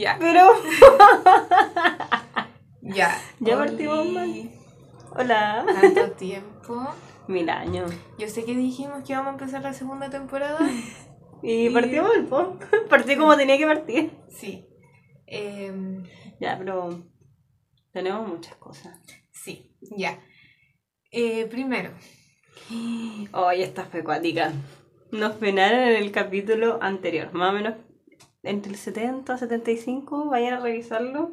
Ya. Pero. Ya. Ya partimos mal. Hola. Tanto tiempo. Mil años. Yo sé que dijimos que íbamos a empezar la segunda temporada. Y Y- partimos el po. Partí como tenía que partir. Sí. Em, Ya, pero. Tenemos muchas cosas. sí, ya. Eh, primero, Oye, esta fue cuática. Nos penaron en el capítulo anterior, más o menos entre el 70 y 75. Vayan a revisarlo.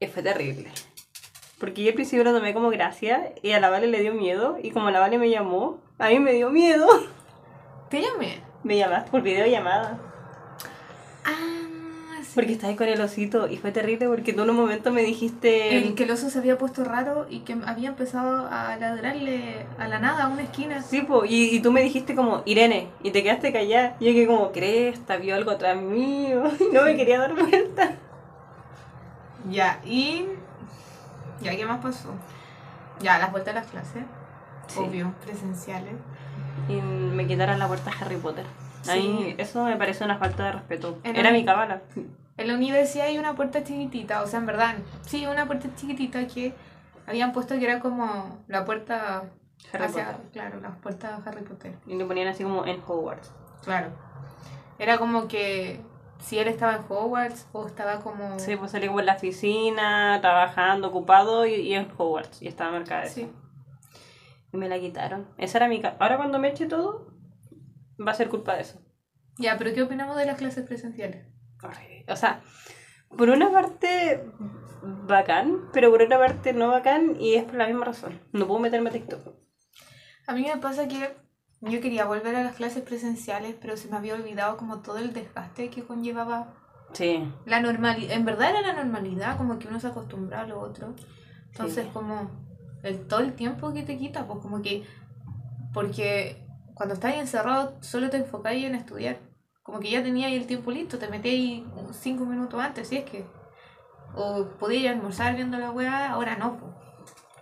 Y fue terrible. Porque yo al principio lo tomé como gracia y a la Vale le dio miedo. Y como la Vale me llamó, a mí me dio miedo. te llamé. Me llamaste por videollamada. Porque estaba ahí con el osito y fue terrible porque tú en un momento me dijiste... El que el oso se había puesto raro y que había empezado a ladrarle a la nada a una esquina. Sí, po, y, y tú me dijiste como, Irene, y te quedaste callada. Y yo que como, cresta, vio algo atrás mío. Y no me quería dar vuelta. Ya, y. Ya, ¿qué más pasó? Ya, las vueltas a las clases. Sí. Obvio, presenciales. Y me quitaron la puerta a Harry Potter. Sí. eso me parece una falta de respeto. Era el- mi cábala. En la universidad hay una puerta chiquitita, o sea, en verdad, sí, una puerta chiquitita que habían puesto que era como la puerta Harry hacia, Potter. claro, la puerta de Harry Potter. Y le ponían así como en Hogwarts. Claro. Era como que si él estaba en Hogwarts o estaba como... Sí, pues salí como en la oficina, trabajando, ocupado y, y en Hogwarts. Y estaba marcada eso. Sí. Y me la quitaron. Esa era mi Ahora cuando me eche todo, va a ser culpa de eso. Ya, pero ¿qué opinamos de las clases presenciales? O sea, por una parte bacán, pero por otra parte no bacán y es por la misma razón. No puedo meterme a TikTok. A mí me pasa que yo quería volver a las clases presenciales, pero se me había olvidado como todo el desgaste que conllevaba Sí. la normalidad. En verdad era la normalidad, como que uno se acostumbra a lo otro. Entonces, Sí. como el, todo el tiempo que te quita, pues como que. Porque cuando estás encerrado, solo te enfocáis en estudiar. Como que ya tenías el tiempo listo, te metías cinco minutos antes, si es que. O podías almorzar viendo la weá, ahora no, pues.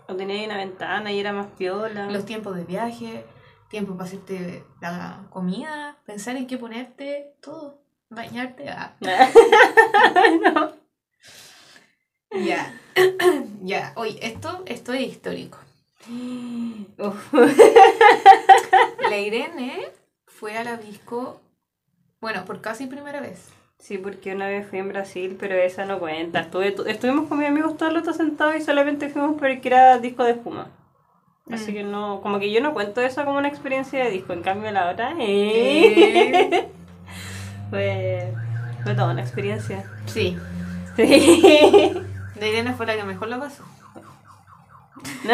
O tenía ahí una ventana y era más piola. los tiempos de viaje, tiempo para hacerte la comida, pensar en qué ponerte, todo, bañarte. ah. no. Ya, ya, oye, esto, esto es histórico. Uf. La Irene fue a la disco, bueno, por casi primera vez. Sí, porque una vez fui en Brasil, pero esa no cuenta. Estuve, estuvimos con mis amigos todos los dos sentados y solamente fuimos porque era disco de espuma. Así Mm. que no, como que yo no cuento eso como una experiencia de disco, en cambio la otra eh, fue, fue toda una experiencia. Sí, Sí. la Irene fue la que mejor la pasó.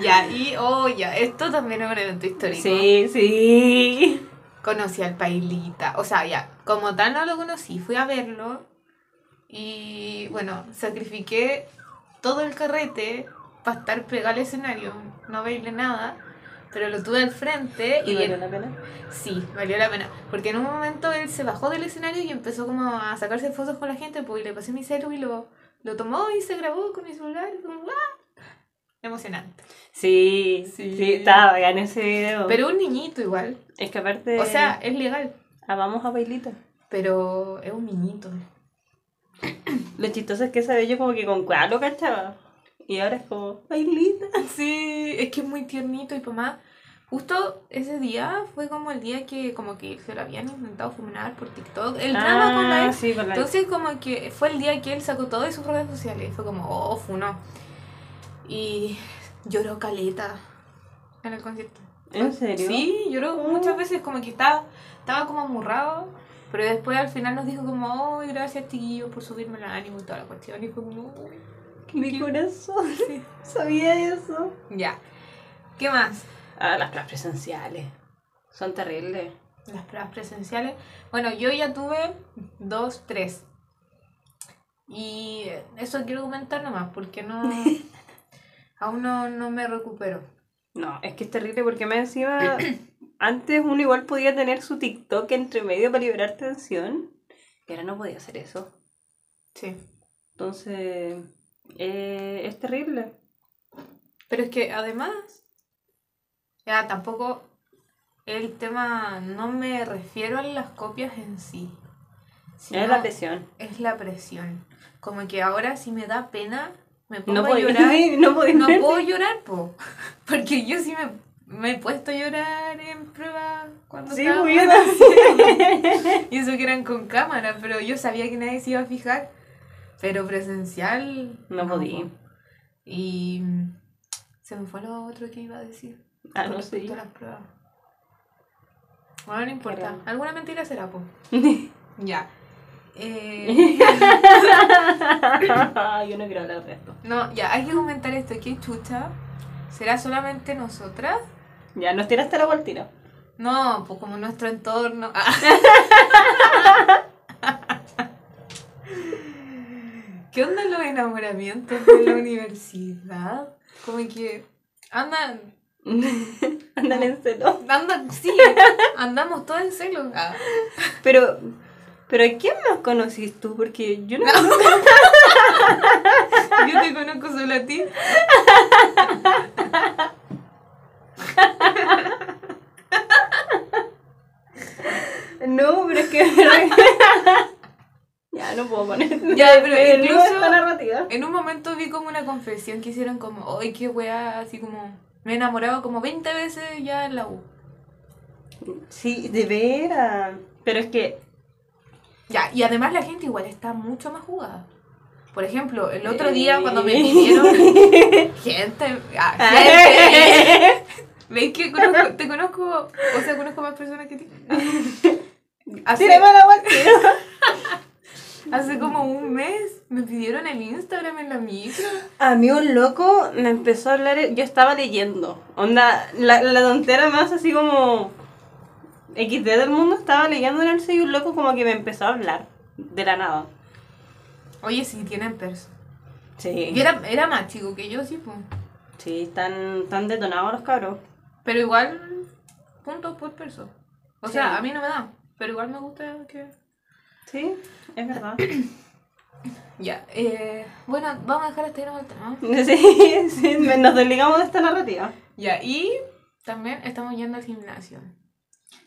ya, y, oh, ya, esto también es un evento histórico. Sí, sí. Conocí al Pailita. O sea, ya, como tal no lo conocí, fui a verlo y bueno, sacrifiqué todo el carrete para estar pegado al escenario, no verle nada, pero lo tuve al frente y, ¿Y valió él- la pena? sí, valió la pena, porque en un momento él se bajó del escenario y empezó como a sacarse fotos con la gente, pues y le pasé mi celu y lo, lo tomó y se grabó con mi celular, y como, ¡ah! Emocionante. Sí, Sí. sí, estaba en ese video. Pero un niñito igual. es que aparte. O sea, es legal, amamos a Bailita. pero es un niñito. Lo chistoso es que esa yo como que con cuál lo cachaba. Y ahora es como, Bailita. Sí, es que es muy tiernito y mamá. Justo ese día fue como el día que como que se lo habían intentado fuminar por TikTok. El drama con la Ah, ex. sí, con la Entonces como que fue el día que él sacó todo de sus redes sociales fue como, oh, funó. Y lloró caleta en el concierto. ¿En serio? Sí, lloró Oh. muchas veces, como que estaba, estaba como amurrado. Pero después al final nos dijo como, oh, gracias chiquillos por subirme el ánimo y toda la cuestión. Y fue como, "Uy". Mi corazón. Sí. Sabía eso. ya. ¿Qué más? Ah, las clases presenciales. Son terribles. Las pruebas presenciales. Bueno, yo ya tuve dos, tres. Y eso quiero comentar nomás, porque no. aún no, no me recupero. No, es que es terrible porque me encima. antes uno igual podía tener su TikTok entre medio para liberar tensión. Y ahora no podía hacer eso. Sí. Entonces. eh, es terrible. Pero es que además. Ya tampoco. El tema. No me refiero a las copias en sí. Es la presión. Es la presión. Como que ahora si me da pena, me pongo No a podía llorar. no podía No puedo llorar, po. Porque yo sí me, me he puesto a llorar en prueba cuando Sí, estaba muy bien. Y eso que eran con cámara, pero yo sabía que nadie se iba a fijar. Pero presencial. No podía. po. Y se me fue lo otro que iba a decir. Ah, no sé. las pruebas. Bueno, no importa. Alguna mentira será, po. Ya. Eh, Yo no quiero hablar de esto. no, ya, hay que comentar esto. ¿Qué chucha? ¿Será solamente nosotras? Ya, nos tiraste la al tiro. No, pues como nuestro entorno. Ah. ¿Qué onda los enamoramientos de la universidad? Como que andan, Andan en celo. andan, sí, andamos todos en celo. Ah. Pero, pero ¿a quién más conocís tú? Porque yo no. Yo te conozco solo a ti. No, pero es que. ya, no puedo poner. Ya, pero incluso- esta narrativa. En un momento vi como una confesión que hicieron como, ¡ay, qué weá! Así como, me he enamorado como 20 veces ya en la U. Sí, de veras. Pero es que. Ya, y además la gente igual está mucho más jugada. Por ejemplo, el otro día cuando me pidieron gente, ah, gente, ¿veis que conozco, te conozco, o sea, conozco más personas que ti? Hace, hace como un mes me pidieron el Instagram en la micro. A mí un loco me empezó a hablar, yo estaba leyendo, onda, la, la tontera más así como XD del mundo, estaba leyendo en el sello y un loco como que me empezó a hablar, de la nada. Oye, sí, tienen perso. Sí, Y era, era más chico que yo, sí, pues. sí, están, están detonados los cabros. Pero igual, puntos por perso. O Sí. sea, a mí no me da, pero igual me gusta que... Sí, es verdad. Ya, eh, bueno, vamos a dejar hasta ahí nomás el tema. sí, sí, nos desligamos de esta narrativa. Ya, y también estamos yendo al gimnasio.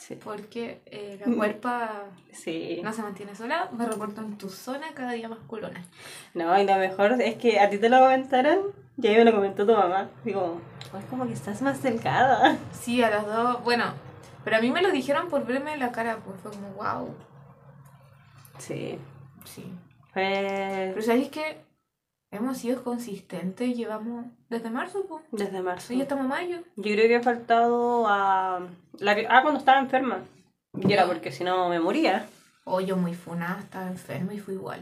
Sí. Porque eh, la cuerpa Sí. no se mantiene sola, me reporto en tu zona cada día más culona. No, y lo mejor es que a ti te lo comentaron y a mí me lo comentó tu mamá. Digo, es como que estás más delgada. Sí, a las dos, bueno, pero a mí me lo dijeron por verme la cara, pues fue como, wow, Sí. sí. Fue Pero ¿sabéis que hemos sido consistentes? Llevamos desde marzo, pues. desde marzo. Sí, ya estamos mayo. Yo creo que he faltado a. La que... Ah, cuando estaba enferma. Y era porque si no me moría. Oh, yo muy funada, estaba enferma y fui igual.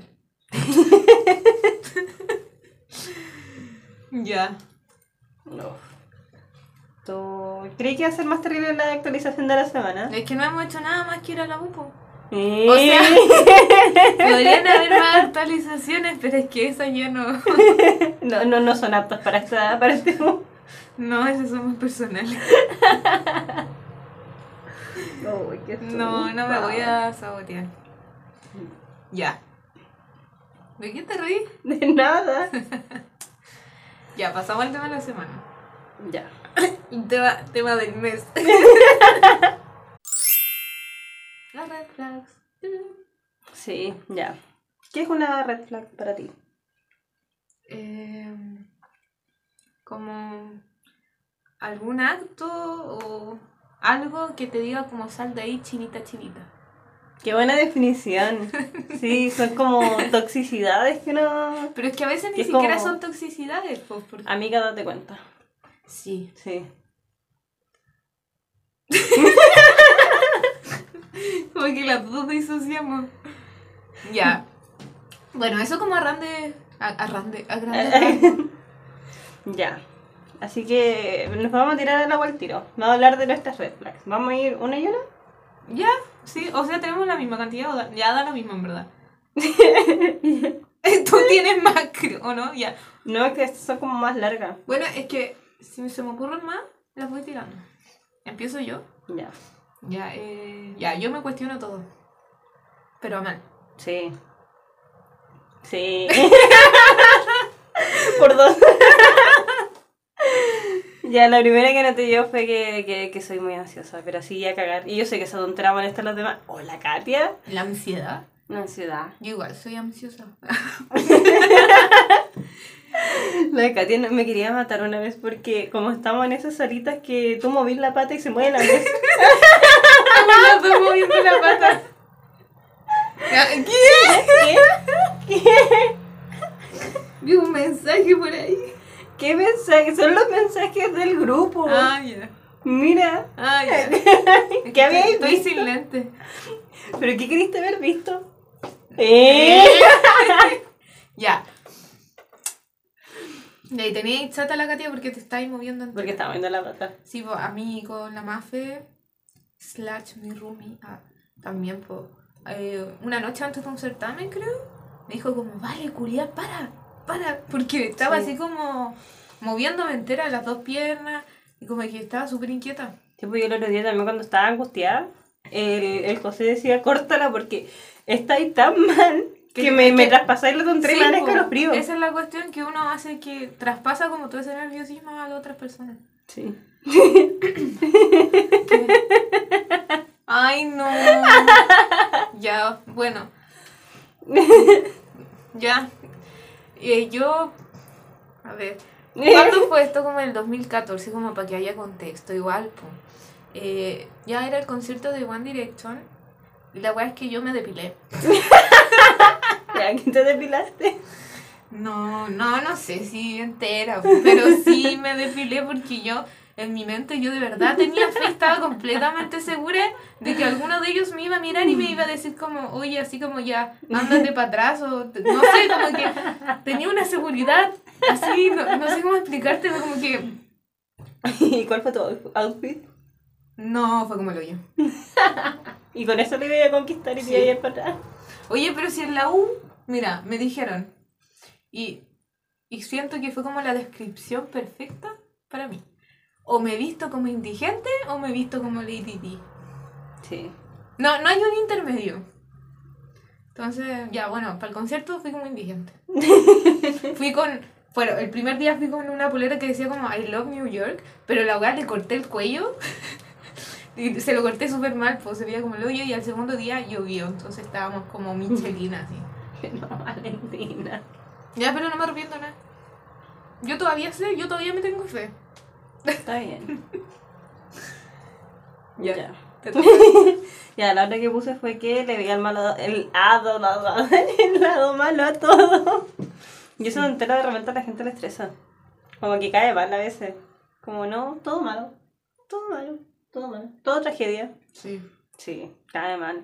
ya. No. ¿Tú creí que iba a ser más terrible la actualización de la semana? Es que no hemos hecho nada más que ir a la UPO. Eh. O sea, podrían haber más actualizaciones, pero es que esas ya no. no, no, no son aptas para, esta, para este No, esas son más personales. No, no me voy a sabotear. Ya. ¿De qué te reí? De nada. Ya, pasamos al tema de la semana. ya. Tema, tema del mes. Sí, ya. ¿Qué es una red flag para ti? Eh, como algún acto o algo que te diga como sal de ahí chinita chinita. Qué buena definición. Sí, son como toxicidades que no. Pero es que a veces ni siquiera como- son toxicidades, pues, porque... Amiga, date cuenta. Sí. Sí. Como que las dos disociamos. Ya. Bueno, eso como a rande... A, a rande... A grande. Ya. Así que nos vamos a tirar el agua al tiro. Vamos a hablar de nuestras red flags. ¿Vamos a ir una y una? Ya, sí. O sea, tenemos la misma cantidad. o da- ya da lo mismo, en verdad. Tú tienes más, ¿o no? Ya. No, es que estas son como más largas. Bueno, es que si se me ocurren más, las voy tirando. Empiezo yo. Ya. Ya, eh, ya, yo me cuestiono todo. Pero a mal. Sí. Sí. Por dos. ya, la primera que noté yo fue que, que, que soy muy ansiosa, pero sí a cagar. Y yo sé que esa tontera molesta a los demás. Hola, Katia. La ansiedad. Una ansiedad. Yo igual soy ansiosa. La Katia me quería matar una vez porque como estamos en esas horitas que tú movís la pata y se mueve la mesa. Ya estoy moviendo la pata. Ya, ¿Qué? ¿Qué? Vi un mensaje por ahí. ¿Qué mensajes? Son los mensajes del grupo. Ah, ya. Mira. Ah, ya. ¿Qué habíais Estoy visto? sin lente. ¿Pero qué queriste haber visto? ¿Eh? Ya. Y ahí tenía chata la Katia porque te estáis moviendo entera. Porque estaba viendo la pata. Sí, pues a mí con la Mafe, slash mi roomie, ah, también, pues, eh, una noche antes de un certamen, creo, me dijo como, vale, culiar, para, para, porque estaba Sí. así como moviéndome entera las dos piernas y como que estaba súper inquieta. Tipo, yo el otro día también cuando estaba angustiada, el, el José decía, córtala porque estáis tan mal que, Que- me, me traspasáis los tres Sí, con los fríos. Esa es la cuestión que uno hace que traspasa como todo ese nerviosismo a las otras personas. Sí. Ay, no. ya, bueno. ya. Eh, yo, a ver, ¿cuándo fue esto? Como en el 2014, como para que haya contexto, igual, po. Eh, ya era el concierto de One Direction y la weá es que yo me depilé. ¿Ya que te depilaste? No, no, no sé si entera, pero sí me depilé porque yo, en mi mente, yo de verdad tenía fe, estaba completamente segura de que alguno de ellos me iba a mirar y me iba a decir como, oye, así como ya, ándate para atrás, o no sé, como que tenía una seguridad, así, no, no sé cómo explicarte, como que, ¿Y cuál fue tu outfit? no, fue como el hoyo. Y con eso le iba a conquistar y te Sí. iba a ir para atrás. Oye, pero si en la U, mira, me dijeron, y, y siento que fue como la descripción perfecta para mí. O me he visto como indigente o me he visto como Lady D. Sí. No, no hay un intermedio. Entonces, ya, bueno, para el concierto fui como indigente. fui con, bueno, el primer día fui con una polera que decía como I love New York, pero la weá le corté el cuello. Y se lo corté súper mal, pues se veía como el hoyo y al segundo día llovió, entonces estábamos como Michelina así. No, Valentina. Ya, pero no me arrepiento nada. Yo todavía sé, yo todavía me tengo fe. Está bien. Ya. Ya. La otra que puse fue que le veía el malo, el lado, el lado malo a todo. Y eso entero de repente a la gente le estresa. Como que cae mal a veces. Como no, todo malo. Todo malo, todo malo. Todo tragedia. Sí. Sí, cae mal.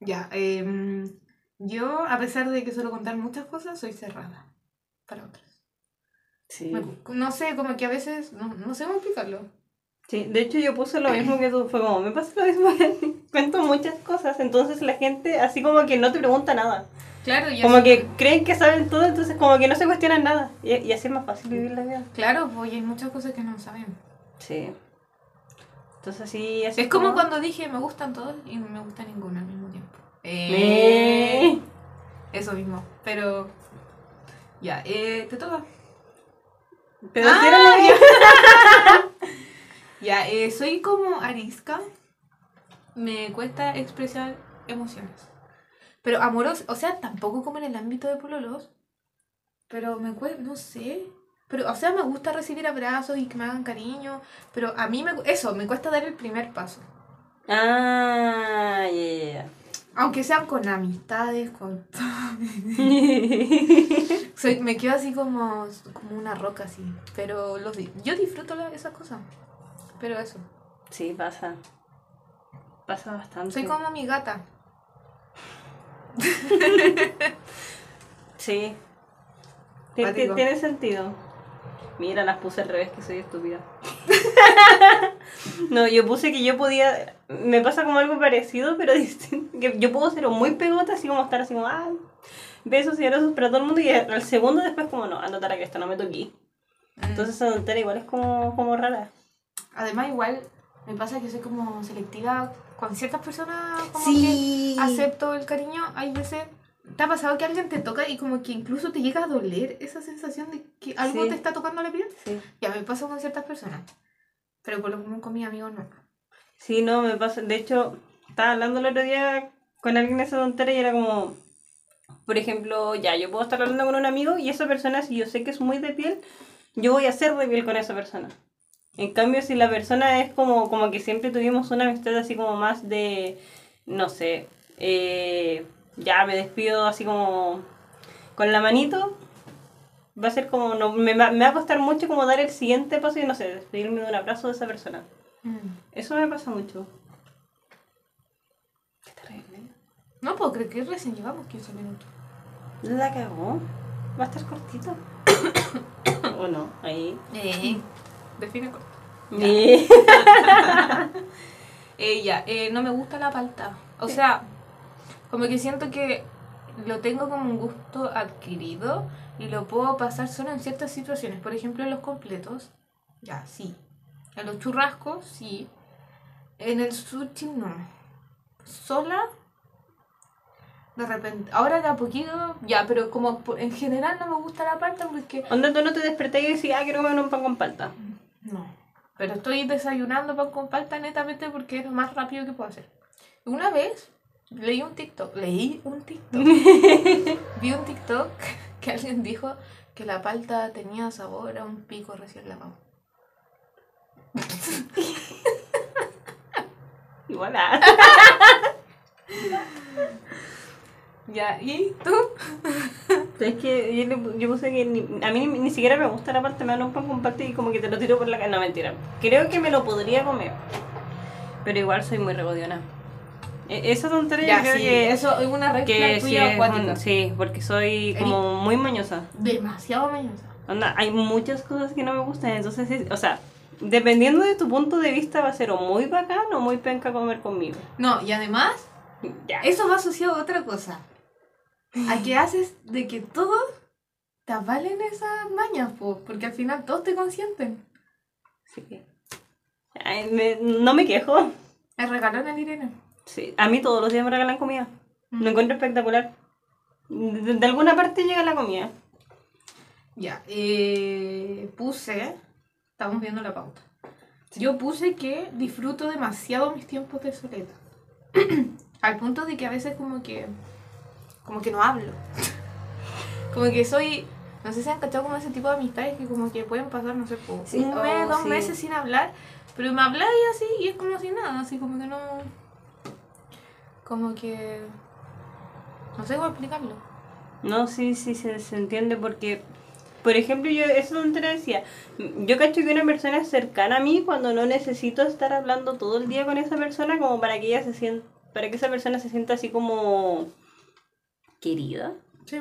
Ya, em, yo, a pesar de que suelo contar muchas cosas, soy cerrada para otras. Sí. Me- no sé, como que a veces, no, no sé cómo explicarlo. Sí, de hecho yo puse lo mismo que tú, fue como, me pasa lo mismo, cuento muchas cosas, entonces la gente así como que no te pregunta nada, Claro, y como así- que creen que saben todo, entonces como que no se cuestionan nada, y, y así es más fácil vivir la vida. Claro, pues y hay muchas cosas que no saben. Sí. Entonces sí, así Es como cuando dije, me gustan todos y no me gusta ninguno al mismo tiempo. Eh. Eso mismo, pero... Ya, eh, te toca. Pero Ah. Ya, eh, soy como arisca. Me cuesta expresar emociones. Pero amoroso, o sea, tampoco como en el ámbito de pololos. Pero me cuesta, no sé. Pero, o sea, me gusta recibir abrazos y que me hagan cariño. Pero a mí me, eso, me cuesta dar el primer paso. Ah, ya, Aunque sean con amistades, con... Soy, me quedo así como, como una roca así. Pero los, di- yo disfruto la- esas cosas. Pero eso. Sí, pasa. Pasa bastante. Soy como mi gata. Sí. Tiene sentido. Mira, las puse al revés, que soy estúpida. no, yo puse que yo podía. Me pasa como algo parecido, pero distinto. Que yo puedo ser muy pegota, así como estar así como, ah, besos y abrazos para todo el mundo, y al segundo después, como, no, anda a que esto no me toqué. Mm. Entonces, tontera igual es como, como rara. Además, igual me pasa que soy como selectiva con ciertas personas. Como Sí. que acepto el cariño. Hay veces. ¿Te ha pasado que alguien te toca y como que incluso te llega a doler esa sensación de que algo Sí. te está tocando la piel? Sí. Ya me pasa con ciertas personas. Pero por lo común con mis amigos no. Sí, no, me pasa. De hecho, estaba hablando el otro día con alguien esa tontera y era como, por ejemplo, ya, yo puedo estar hablando con un amigo y esa persona, si yo sé que es muy de piel, yo voy a ser de piel con esa persona. En cambio, si la persona es como, como que siempre tuvimos una amistad así como más de, no sé, eh, ya me despido así como con la manito, va a ser como, no, me, va- me va a costar mucho como dar el siguiente paso y no sé, despedirme de un abrazo de esa persona. Mm. Eso me pasa mucho. Qué terrible. No puedo creer que recién llevamos 15 minutos. La cagó. Va a estar cortito. ¿O no? Ahí. Eh, define corto. Eh. Eh, ya, eh, no me gusta la palta. O sea, como que siento que lo tengo como un gusto adquirido y lo puedo pasar solo en ciertas situaciones. Por ejemplo, en los completos, ya, sí. En los churrascos, sí. En el sushi, no. Sola, de repente. Ahora de a poquito, ya, pero como en general no me gusta la palta porque Onda, tú no te desperté y decís, ah, quiero comer un pan con palta. No. Pero estoy desayunando pan con palta netamente porque es lo más rápido que puedo hacer. Una vez leí un TikTok. Leí un TikTok. Vi un TikTok que alguien dijo que la palta tenía sabor a un pico recién lavado. Igual. Ya, ¿y tú? Es que yo, yo puse que ni- a mí ni, ni siquiera me gusta la parte, me dan un pan con palta y como que te lo tiro por la cara. No, mentira. Creo que me lo podría comer. Pero igual soy muy regodiona. E- Esa tontería Ya, sí, que, eso es una red que sí, es un- sí, porque soy como muy mañosa. Demasiado mañosa. Onda, hay muchas cosas que no me gustan, entonces, es- o sea, dependiendo de tu punto de vista va a ser o muy bacán o muy penca comer conmigo. No, y además, Ya. eso va asociado a otra cosa. A que haces de que todos te avalen esas mañas, po, porque al final todos te consienten. Sí. Ay, me- no me quejo. Me regaló el Irene. Sí, a mí todos los días me regalan comida. Lo encuentro espectacular. De, de alguna parte llega la comida. Ya, eh, puse, estamos viendo la pauta. Yo puse que disfruto demasiado mis tiempos de soledad. Al punto de que a veces como que, como que no hablo. como que soy, no sé si han cachado como ese tipo de amistades que como que pueden pasar, no sé, po, Sí, un mes, oh, dos sí. meses sin hablar, pero me habláis así y es como si nada, así como que no, como que, no sé cómo explicarlo. No, sí, sí, se, se entiende porque, por ejemplo, yo eso no te decía. Yo cacho que una persona es cercana a mí cuando no necesito estar hablando todo el día con esa persona como para que ella se sienta, para que esa persona se sienta así como querida. Sí.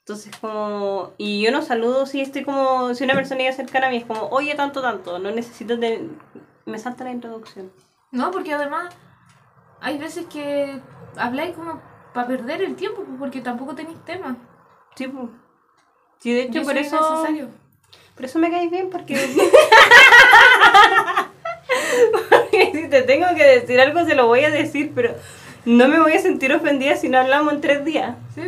Entonces como, y yo no saludo si estoy como, si una persona ya cercana a mí es como, oye, tanto, tanto, no necesito tener, me salta la introducción. No, porque además hay veces que habláis como para perder el tiempo, porque tampoco tenéis tema. Sí, pues. Sí, de hecho, por es eso, innecesario. por eso me caes bien, porque... porque si te tengo que decir algo, se lo voy a decir, pero no me voy a sentir ofendida si no hablamos en tres días. Sí.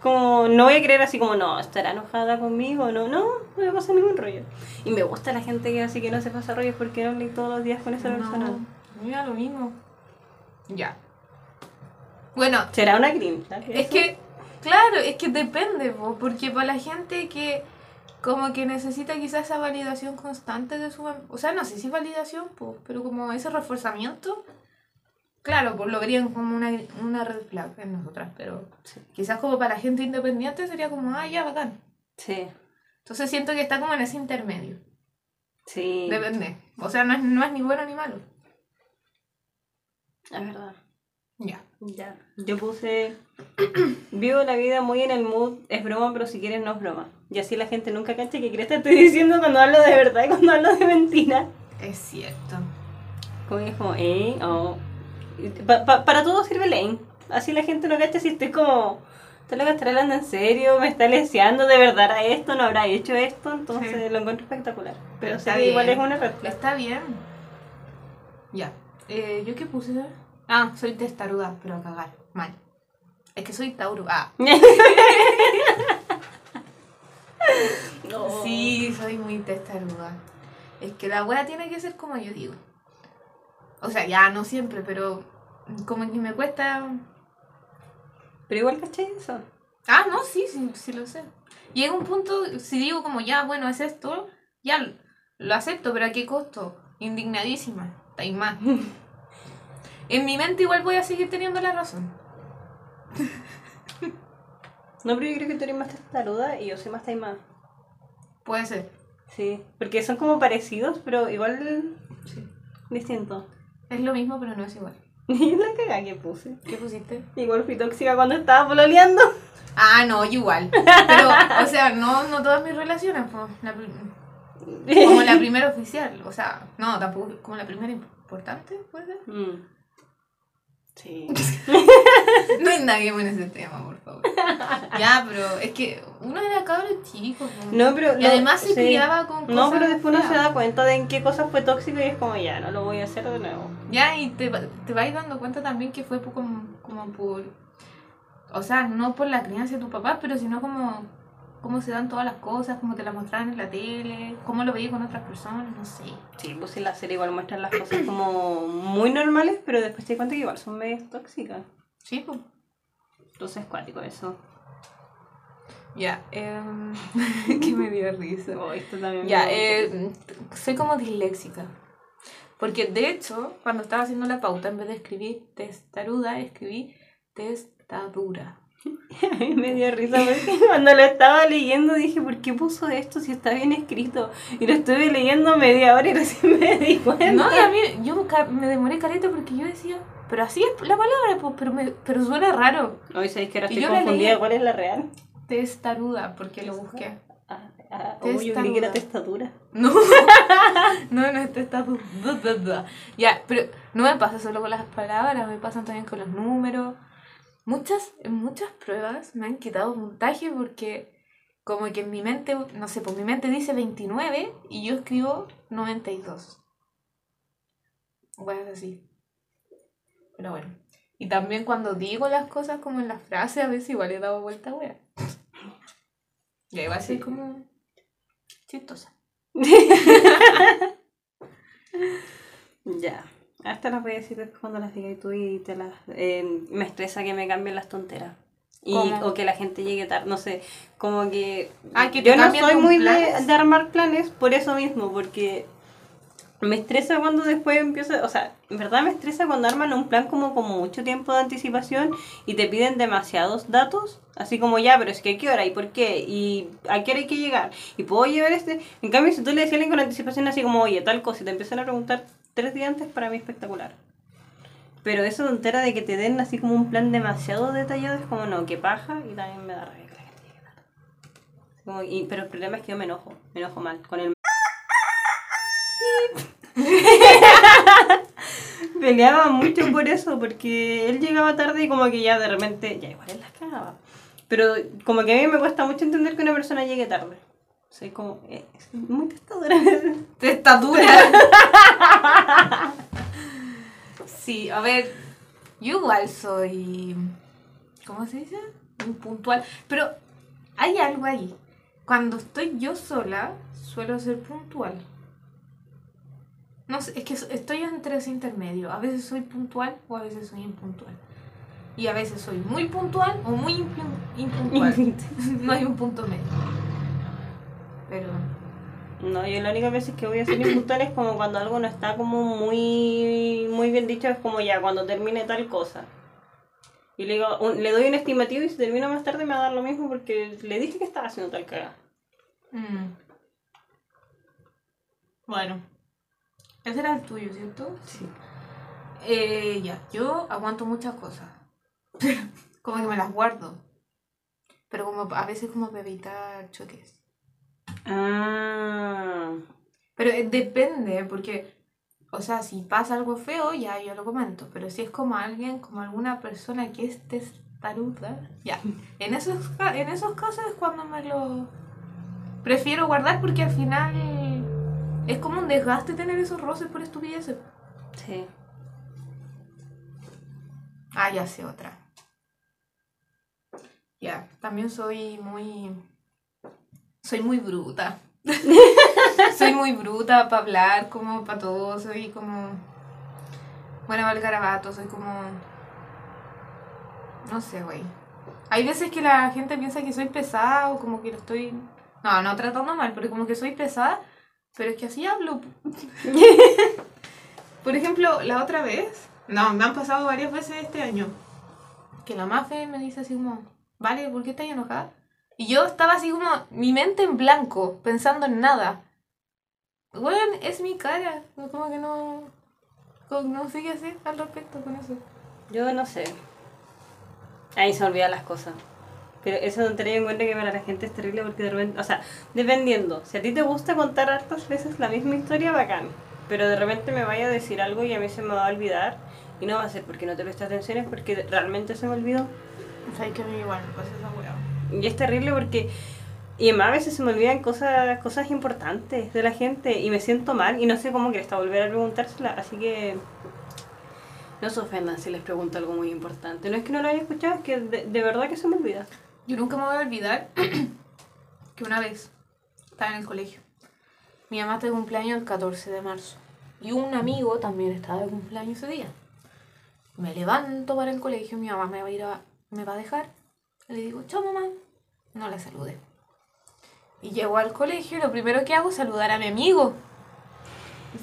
Como, no voy a creer así como, no, estará enojada conmigo, no, no, no me pasa ningún rollo. Y me gusta la gente que así que no se pasa rollos porque no hablé todos los días con esa persona. No, mira lo mismo. Ya. Bueno, Será una cringe. es que, claro, es que depende, po, porque para la gente que como que necesita quizás esa validación constante de su... O sea, no sé si validación, po, pero como ese reforzamiento, claro, pues lo verían como una, una red flag en nosotras, pero Sí. quizás como para la gente independiente sería como, ah, ya, bacán. Sí, Entonces siento que está como en ese intermedio. sí. Depende. O sea, no es, no es ni bueno ni malo. Es verdad. Ya. Ya. Yo puse. Vivo la vida muy en el mood, es broma, pero si quieres no es broma. Y así la gente nunca cacha que crees te estoy diciendo cuando hablo de verdad y cuando hablo de mentira. Es cierto. Como que es como, eh, oh. Y pa- pa- para todo sirve Lane. Así la gente no cacha si estoy como. ¿Te lo estará hablando en serio? ¿Me está leseando de verdad a esto? ¿No habrá hecho esto? Entonces Sí. lo encuentro espectacular. Pero sé Está que igual es una red. Está bien. Ya. Eh, ¿Yo qué puse? Ah, soy testaruda, pero a cagar. Mal. Es que soy Tauro. Ah. No. Sí, soy muy testaruda. Es que la wea tiene que ser como yo digo. O sea, ya no siempre, pero como que me cuesta... Pero igual, ¿cachai eso? Ah, no, sí, sí, sí lo sé. Y en un punto, si digo como ya, bueno, es esto, ya lo acepto, pero ¿a qué costo? Indignadísima, y más. En mi mente igual voy a seguir teniendo la razón. No, pero yo creo que tú eres más testaruda y yo soy más taimada. Puede ser. Sí, porque son como parecidos, pero igual distintos. Es lo mismo, pero no es igual. Y la cagada que puse. ¿Qué pusiste? Igual fui tóxica cuando estaba pololeando. Ah, no, yo igual. Pero, o sea, no, no todas mis relaciones, pues, la como la primera oficial. O sea, no, tampoco como la primera importante, puede ser. Mm. Sí. No nadie en ese tema, por favor. Ya, pero es que uno era cabro chico. No, pero Y no, además se sí. criaba con cosas. No, pero después uno se da cuenta de en qué cosas fue tóxico y es como ya, no lo voy a hacer de nuevo. Ya, y te, te vas dando cuenta también que fue como, como por. O sea, no por la crianza de tu papá, pero sino como. Cómo se dan todas las cosas, cómo te las mostraban en la tele, cómo lo veías con otras personas, no sé. Sí, pues en la serie igual muestran las cosas como muy normales, pero después te cuenta que igual son medias tóxicas. Sí, pues. Entonces es cuático eso. Ya, em, que me dio risa. Oh, esto también Ya, me- eh, soy como disléxica. Porque de hecho, cuando estaba haciendo la pauta, en vez de escribir testaruda, escribí testadura. A mí me dio risa porque cuando lo estaba leyendo dije, ¿por qué puso esto si está bien escrito? Y lo estuve leyendo media hora y recién me di cuenta. No, y a mí, yo me demoré careta porque yo decía, pero así es la palabra, pues, pero, me, pero suena raro. Hoy sabéis que ahora estoy confundida leí. cuál es la real. Testaruda, porque lo busqué. Ah, ah, oh, yo creí que era testadura. No, no, no es testadura. Ya, pero no me pasa solo con las palabras, me pasan también con los números. Muchas, en muchas pruebas me han quitado puntaje porque como que en mi mente, no sé, pues mi mente dice 29 y yo escribo 92. Bueno, así. Pero bueno. Y también cuando digo las cosas como en las frases, a veces igual he dado vuelta, wea. Y ahí va a ser como chistosa. Ya. Hasta las voy a decir cuando las digas tú y te las... eh, me estresa que me cambien las tonteras. Y, ¿Cómo? o que la gente llegue tarde, no sé, como que... Ah, que yo no soy muy de, de armar planes por eso mismo, porque me estresa cuando después empiezo, o sea, en verdad me estresa cuando arman un plan como con mucho tiempo de anticipación y te piden demasiados datos, así como ya, pero es que a qué hora y por qué y a qué hora hay que llegar y puedo llevar este, en cambio si tú le decías a alguien con anticipación así como, oye, tal cosa y te empiezan a preguntar tres días antes, para mí es espectacular. Pero eso tontera de que te den así como un plan demasiado detallado es como, no, que paja y también me da rabia que la llegue tarde. Como- y- pero el problema es que yo me enojo, me enojo mal con el Peleaba mucho por eso, porque él llegaba tarde y como que ya de repente, ya igual él las cagaba. Pero como que a mí me cuesta mucho entender que una persona llegue tarde. Soy como, eh, muy testadora. Testatura. sí, a ver, yo igual soy, ¿cómo se dice? Muy puntual. Pero hay algo ahí. Cuando estoy yo sola, suelo ser puntual. No sé, es que estoy entre ese intermedio. A veces soy puntual o a veces soy impuntual. Y a veces soy muy puntual o muy impu- impuntual. no hay un punto medio. Pero... No, yo la única vez que voy a ser impuntual es como cuando algo no está como muy, muy bien dicho, es como ya, cuando termine tal cosa. Y le, digo, un- le doy un estimativo y si termina más tarde me va a dar lo mismo porque le dije que estaba haciendo tal cagada. Mm. Bueno, ese era el tuyo, ¿cierto? Sí. Eh, ya, yo aguanto muchas cosas. como que me las guardo. Pero como a veces como para evitar choques. Ah. Pero eh, depende, porque, o sea, si pasa algo feo, ya yo lo comento. Pero si es como alguien, como alguna persona que es testaruda, ya. En esos, en esos casos es cuando me lo prefiero guardar porque al final es como un desgaste tener esos roces por estupideces. Sí. Ah, ya sé otra. Ya, también soy muy. Soy muy bruta. soy muy bruta para hablar, como para todo. Soy como. Bueno, para el garabato, soy como. No sé, güey. Hay veces que la gente piensa que soy pesada o como que lo estoy. No, no tratando mal, pero como que soy pesada, pero es que así hablo. Por ejemplo, la otra vez, no, me han pasado varias veces este año, que la Mafe me dice así como, vale, ¿por qué estás enojada? Y yo estaba así como, mi mente en blanco, pensando en nada. Bueno, es mi cara, como que no, como que no sé qué hacer al respecto con eso. Yo no sé. Ahí se me olvidan las cosas. Pero eso no tener en cuenta que para la gente es terrible porque de repente, o sea, dependiendo, si a ti te gusta contar hartas veces la misma historia, bacán. Pero de repente me vaya a decir algo y a mí se me va a olvidar. Y no va a ser porque no te prestas atención, es porque realmente se me olvidó. O sea, que a mí igual me pasa esa. Y es terrible porque. Y además a veces se me olvidan cosas, cosas importantes de la gente y me siento mal y no sé cómo que está volver a preguntársela. Así que. No se ofendan si les pregunto algo muy importante. No es que no lo haya escuchado, es que de, de verdad que se me olvida. Yo nunca me voy a olvidar que una vez estaba en el colegio. Mi mamá está de cumpleaños el 14 de marzo. Y un amigo también estaba de cumpleaños ese día. Me levanto para el colegio, mi mamá me va a ir a, me va a dejar. Le digo, chao mamá. No la saludé. Y llego al colegio y lo primero que hago es saludar a mi amigo.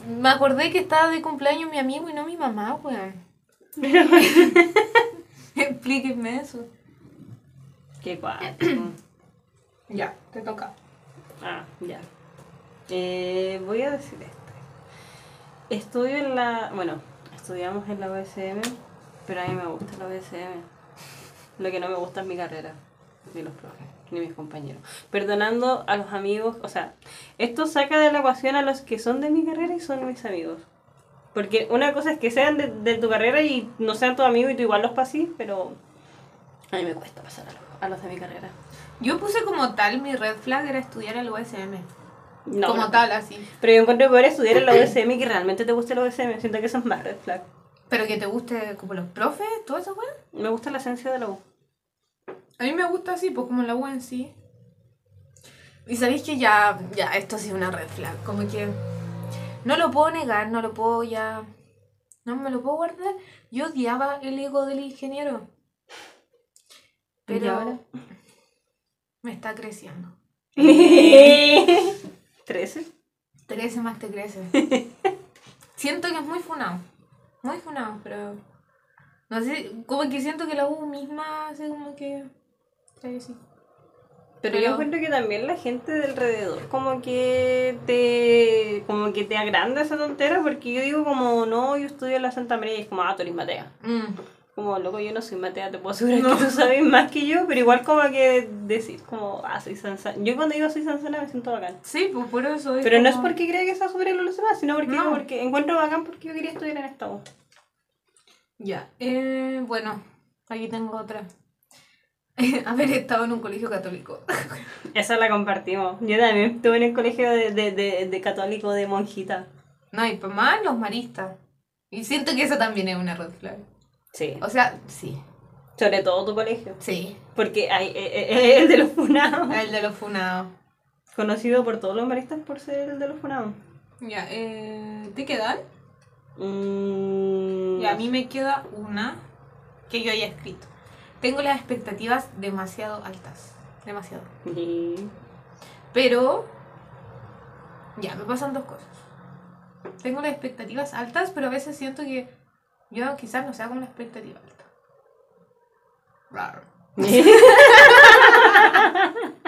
Me acordé que estaba de cumpleaños mi amigo y no mi mamá, weón. Explíquenme eso. Qué cuático. Ya, te toca. Ah, ya. Eh, voy a decir esto. Estudio en la. Bueno, estudiamos en la USM, pero a mí me gusta la USM. Lo que no me gusta es mi carrera, ni los profes, ni mis compañeros. Perdonando a los amigos, o sea, esto saca de la ecuación a los que son de mi carrera y son mis amigos. Porque una cosa es que sean de, de tu carrera y no sean tus amigos y tú igual los pasís, pero a mí me cuesta pasar a los, a los de mi carrera. Yo puse como tal, mi red flag era estudiar en la USM. No, como no. tal, así. Pero yo encuentro que poder estudiar en la USM y que realmente te guste la USM, siento que eso es más red flag. Pero que te guste como los profes, todo eso, weón. Me gusta la esencia de la U. A mí me gusta así, pues como la U en sí. Y sabéis que ya, ya, esto sí es una red flag. Como que no lo puedo negar, no lo puedo ya. No me lo puedo guardar. Yo odiaba el ego del ingeniero. ¿Y Pero ahora? me está creciendo. ¿13? Crece más te crece. siento que es muy funado. Muy funado, pero. No sé, como que siento que la U misma hace como que. Sí, sí. Pero, yo Pero- encuentro que también la gente de alrededor como que te como que te agranda esa tontera porque yo digo como no, yo estudio en la Santa María y es como ah, tú eres Matea. Mm. Como loco, yo no soy Matea, te puedo asegurar que tú sabes más que yo, pero igual como que decir como ah, soy Sansana. Yo cuando digo soy Sansana me siento bacán. Sí, pues por eso. Pero no es como- porque crea que sea superior a los demás, sino porque, No. porque encuentro bacán porque yo quería estudiar en esta U. Ya, eh, bueno, aquí tengo otra. Haber estado en un colegio católico. Esa la compartimos. Yo también estuve en el colegio de, de, de, de católico de monjita. No, y pues más los maristas. Y siento que eso también es una red flag. Sí. O sea, sí, Sobre todo tu colegio. sí. Porque hay eh, eh, el de los funados. El de los funados. Conocido por todos los maristas por ser el de los funados. Ya, eh, ¿te quedan? Mm, Y a mí me queda una que yo haya escrito. Tengo las expectativas demasiado altas. Demasiado. Sí. Pero. Ya, me pasan dos cosas. Tengo las expectativas altas, pero a veces siento que yo quizás no sea con la expectativa alta. Raro.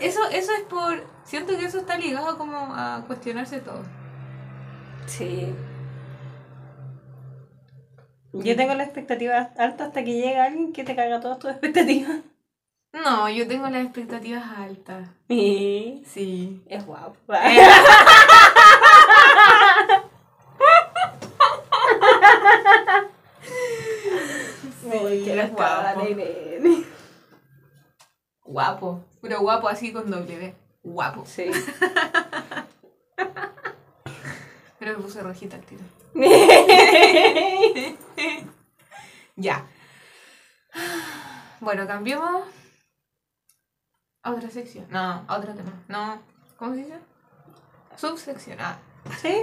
Eso, eso es por. Siento que eso está ligado como a cuestionarse todo. Sí. Yo tengo la expectativa alta hasta que llega alguien que te caga todas tus expectativas. No, yo tengo las expectativas altas. Sí. Sí. Es guapo. Sí, quiero es guapo. Guapo. Pero guapo así con W. Guapo. Sí. Pero me puse rojita al tiro. Ya. Bueno, cambiemos a otra sección. No, a otro tema. No. ¿Cómo se dice? Subsección. Ah. ¿Sí?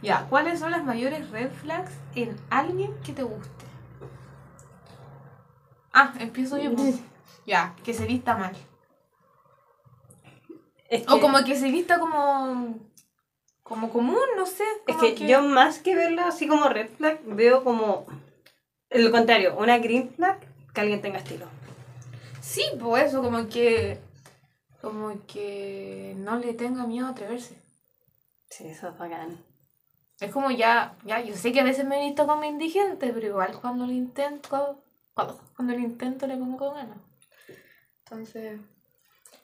Ya, ¿cuáles son las mayores red flags en alguien que te guste? Ah, empiezo yo. pues. Ya, que se vista mal. Es O como que se vista como. Como común, no sé. Es que, yo más que verlo así como red flag, veo como lo contrario, una green flag que alguien tenga estilo. Sí, pues eso, como que. como que no le tenga miedo a atreverse. Sí, eso es bacán. Es como ya, ya, yo sé que a veces me he visto como indigente, pero igual cuando lo intento, cuando, cuando lo intento le pongo ganas. Entonces,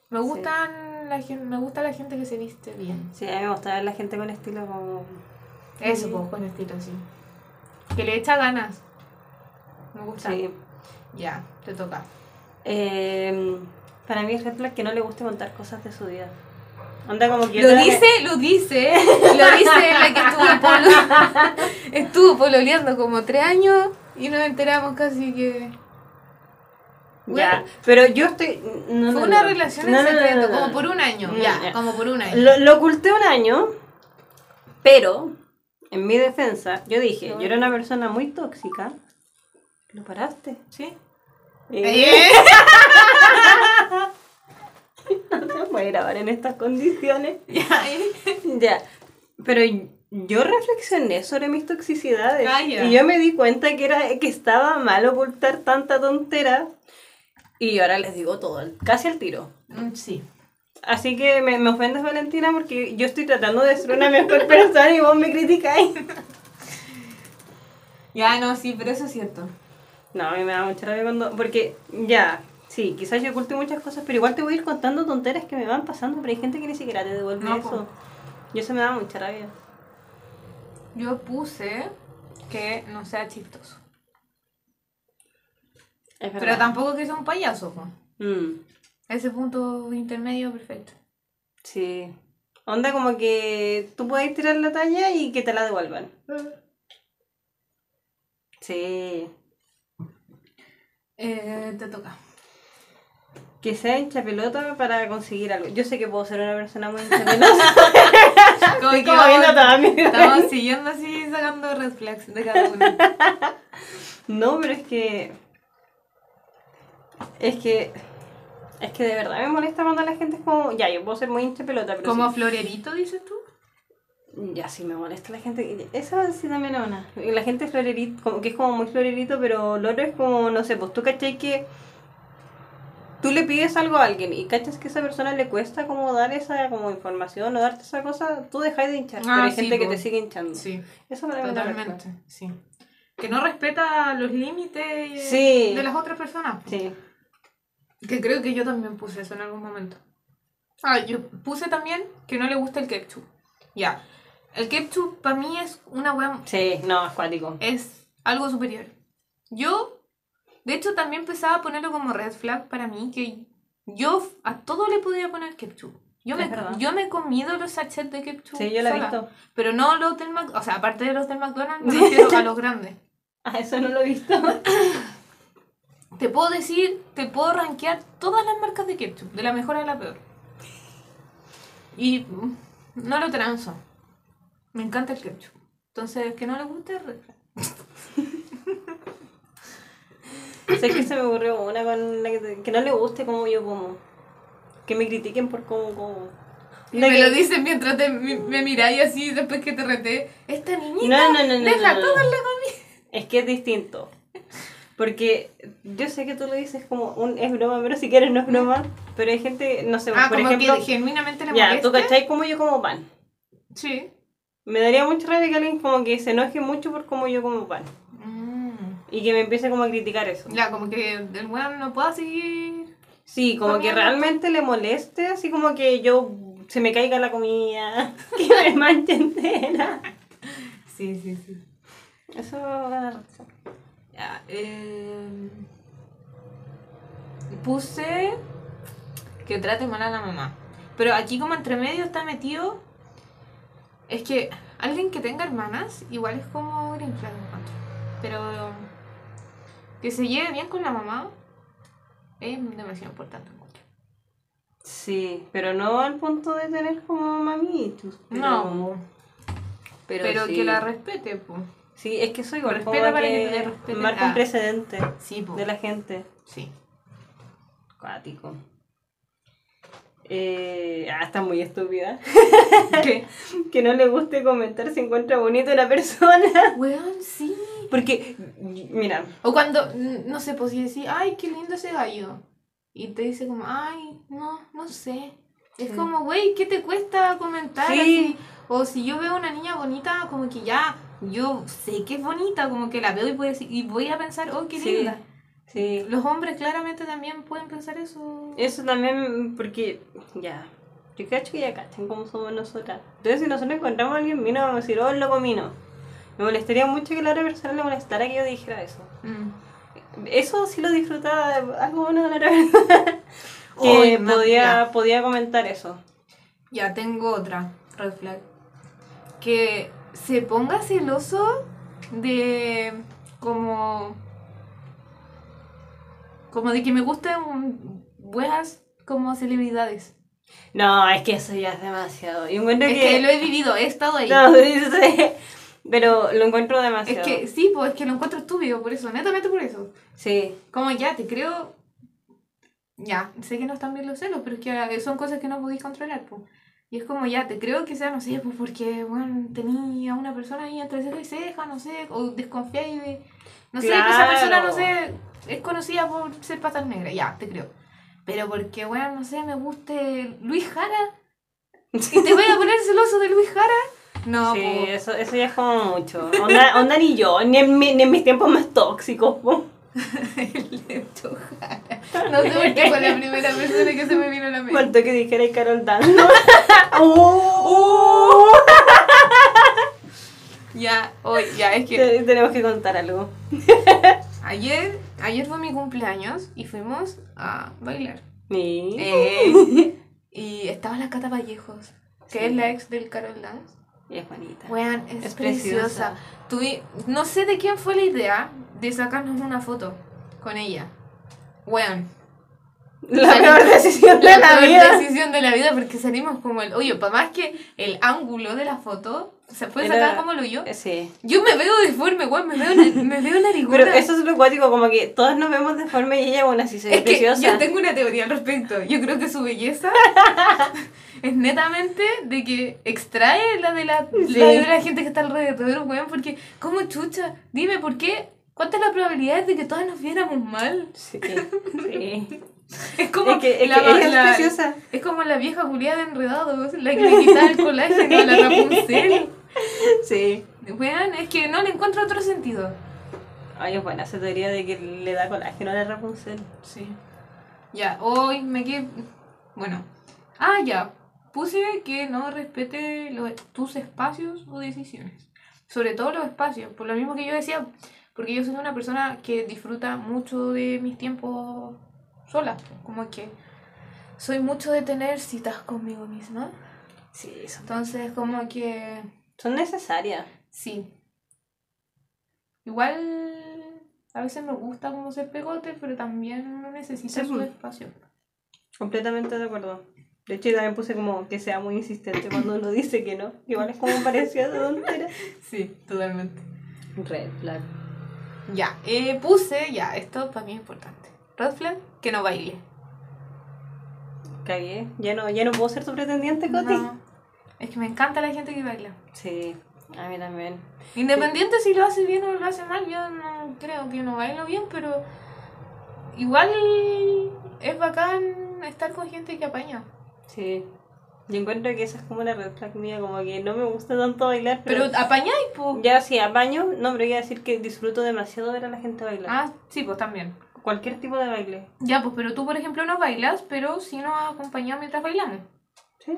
me gustan la gente, me gusta la gente que se viste bien. Sí, a mí me gusta ver la gente con estilo como... Eso, Sí. pues, con estilo así. Que le echa ganas. Me gusta. Sí. Ya, te toca. Eh, para mí es red flag que no le guste contar cosas de su vida. Anda como que... Lo dice, lo dice, lo dice la que estuvo polo, estuvo pololeando como tres años y nos enteramos casi que Ya, pero yo estoy... no, fue no, una no. relación en secreto, como por un año, No, ya, ya. como por un año. Lo, lo oculté un año, pero en mi defensa, yo dije, yo era una persona muy tóxica. ¿Lo paraste? ¿Sí? Eh, Eh, no se puede grabar en estas condiciones. ya, eh. Ya, pero yo reflexioné sobre mis toxicidades Ah, y yo me di cuenta que era que estaba mal ocultar tanta tontera y ahora les digo todo, casi al tiro. Mm, Sí. Así que me, me ofendes Valentina porque yo estoy tratando de ser una mejor persona y vos me criticáis. Ya, no, sí, pero eso es cierto. No, a mí me da mucha rabia cuando... Porque ya, sí, quizás yo oculte muchas cosas, pero igual te voy a ir contando tonteras que me van pasando, pero hay gente que ni siquiera te devuelve No, eso. Y eso me da mucha rabia. Yo puse que no sea chistoso. Es Pero tampoco que sea un payaso, po. Mm, Ese punto intermedio perfecto. sí. Onda como que tú puedes tirar la talla y que te la devuelvan. Sí. Eh, te toca. Que sea hincha pelota para conseguir algo. Yo sé que puedo ser una persona muy hincha pelota. Como que como viendo vamos- mi Estamos siguiendo así, sacando red flags de cada uno. No, pero es que. Es que. Es que de verdad me molesta cuando la gente es como. Ya, yo puedo ser muy hincha pelota, pero. Como sí- florerito, dices tú. Ya, sí me molesta la gente. Esa sí también es una. La gente es florerito, como que es como muy florerito, pero lo otro es como, no sé, pues tú cachai que. Tú le pides algo a alguien y cachas que a esa persona le cuesta como dar esa como información o darte esa cosa, tú dejas de hinchar. Ah, pero hay sí, gente que po. te sigue hinchando. Sí, Eso flag. totalmente. Sí. Que no respeta los límites Sí. de las otras personas. Sí. Que creo que yo también puse eso en algún momento. Ah, yo puse también que no le gusta el ketchup. Ya. El ketchup para mí es una weá. Sí, no, es cuático. Es algo superior. Yo, de hecho, también empezaba a ponerlo como red flag para mí, que yo a todo le podía poner ketchup. Yo me, verdad. yo me he comido los sachets de ketchup. Sí, yo lo he visto. Pero no los del McDonald's. O sea, aparte de los del McDonald's, me refiero a los grandes. Ah, eso no lo he visto. Te puedo decir, te puedo rankear todas las marcas de ketchup, de la mejor a la peor. Y mm, no lo transo. Me encanta el ketchup. Entonces, que no le guste, sé que se me ocurrió una con la que, que no le guste como yo como. Que me critiquen por cómo como. Y me que- lo dicen mientras te, me, me miráis así después que te reté. Esta niñita, No, no, no, no. deja no, no. toda la comida. Es que es distinto. Porque yo sé que tú lo dices como un es broma, pero si quieres no es broma. Pero hay gente, no sé, Ah, por como ejemplo. que genuinamente le Ya, tú cachai como yo como pan. Sí. Me daría mucha rabia que alguien como que se enoje mucho por cómo yo como pan. Mm. Y que me empiece como a criticar eso. Ya, como que el weón no pueda seguir. Sí, como que realmente le moleste, así como que yo se me caiga la comida, que me manche entera. Sí, sí, sí. Eso gana razón. Ya, eh, puse que trate mal a la mamá. Pero aquí como entre medio está metido. Es que alguien que tenga hermanas, igual es como green flag. Pero que se lleve bien con la mamá es demasiado importante, encuentro. Sí, pero no al punto de tener como mamitos. pero- No. Pero, Pero, sí. que la respete, pues. Sí, es que eso igual Respeta para que que marca un Ah. precedente Sí, de la gente. Sí. Cuático. Eh, ah, está muy estúpida. ¿Qué? que no le guste comentar si encuentra bonita una persona. Weón, sí. Porque, mira, O cuando, no sé, pues si decís, ay, qué lindo ese gallo. Y te dice como, ay, no, no sé. Es Sí. como, güey, ¿qué te cuesta comentar? Sí. así? O si yo veo una niña bonita, como que ya, yo sé que es bonita, como que la veo y, voy a decir- y voy a pensar, oh, qué Sí. linda. sí. Los hombres claramente también pueden pensar eso. Eso también, porque, ya, yo cacho que ya cachan cómo somos nosotras. Entonces, si nosotros encontramos a alguien vino, vamos a decir, oh, loco vino. Me molestaría mucho que la otra persona le molestara que yo dijera eso. Mm. Eso sí lo disfrutaba, algo bueno de la otra persona. que podía, ya. podía comentar eso. Ya tengo otra red flag. Que se ponga celoso de como como de que me gusten buenas como celebridades. No, es que eso ya es demasiado. Y encuentro Es que... que lo he vivido, he estado ahí. No, sí, pero lo encuentro es demasiado. que sí, pues es que lo encuentro estúpido por eso, netamente por eso. Sí, Como ya, te creo. Ya, sé que no están bien los celos, pero es que son cosas que no podéis controlar, pues. Y es como ya, te creo que sea, no sé, pues porque, bueno, tenía una persona ahí entre ceja y ceja, no sé, o desconfiáis de. No sé, que esa persona, no sé, es conocida por ser patas negras, ya, te creo. Pero porque, bueno, no sé, me guste Luis Jara. ¿Y te voy a poner celoso de Luis Jara? No, sí, po. eso, eso ya es como mucho. Onda, onda ni yo, ni en, mi- ni en mis tiempos más tóxicos. po. El Lepto Jara. No sé por qué fue la primera persona que se me vino a la mente. Faltó que dijera y Carol Dan. ¿no? ¡Oh! Ya, hoy, ya, es que Te- Tenemos que contar algo. ayer, ayer fue mi cumpleaños y fuimos a bailar. Sí. Eh, y estaba la Cata Vallejos, que Sí. es la ex del Carol Dance. Y es bonita. Wean, es, Es preciosa. preciosa. Tuvi- no sé de quién fue la idea de sacarnos una foto con ella. Wean, La Sal- peor decisión de la, la peor vida. decisión de la vida porque salimos como el hoyo. Para más que el ángulo de la foto, se puede Era- sacar como el hoyo. Eh, Sí. Yo me veo deforme, weón, me veo, me veo narigona. Pero eso es lo cuático, como que todos nos vemos deforme y ella aún así se ve Es que preciosa. yo tengo una teoría al respecto. Yo creo que su belleza es netamente de que extrae la de la, Sí. la de la gente que está alrededor, weón. Porque, ¿cómo chucha? Dime, ¿por qué? ¿Cuánta es la probabilidad de que todas nos viéramos mal? Sí, sí. Es como Es que, es la, que ella la- es preciosa. es como la vieja Julia de Enredados, la que le quitaba el colágeno a la Rapunzel. Sí. Weón, es que no le encuentro otro sentido. Ay, es buena esa teoría de que le da colágeno a la Rapunzel. Sí. Ya, hoy me quedé. Bueno. Ah, ya. Puse que no respete los- tus espacios o decisiones. Sobre todo los espacios. Por lo mismo que yo decía. Porque yo soy una persona que disfruta mucho de mis tiempos sola. Como que soy mucho de tener citas conmigo misma. Sí, son, Entonces, como que. Son necesarias. Sí. Igual. A veces me gusta como ser pegote, pero también uno necesita Sí, su pues. espacio. Completamente de acuerdo. De hecho, yo también puse como que sea muy insistente cuando uno dice que no. Igual es como parecía de tontera. Sí, totalmente. Red flag. Ya, eh, puse, ya, esto para mí es importante. Red flag, que no baile. Cagué. Ya no, ya no puedo ser tu pretendiente, Coti. No, es que me encanta la gente que baila. Sí, a mí también. Independiente si lo hace bien o lo hace mal, yo no creo que no bailo bien, pero igual es bacán estar con gente que apaña. Sí. Yo encuentro que esa es como la red flag mía, como que no me gusta tanto bailar, pero... Pero apañáis, pues. Ya sí, apaño, no, pero iba a decir que disfruto demasiado ver a la gente bailar. Ah, sí, pues también. Cualquier tipo de baile. Ya, pues, pero tú, por ejemplo, no bailas, pero sí nos acompañamos mientras bailamos. Sí.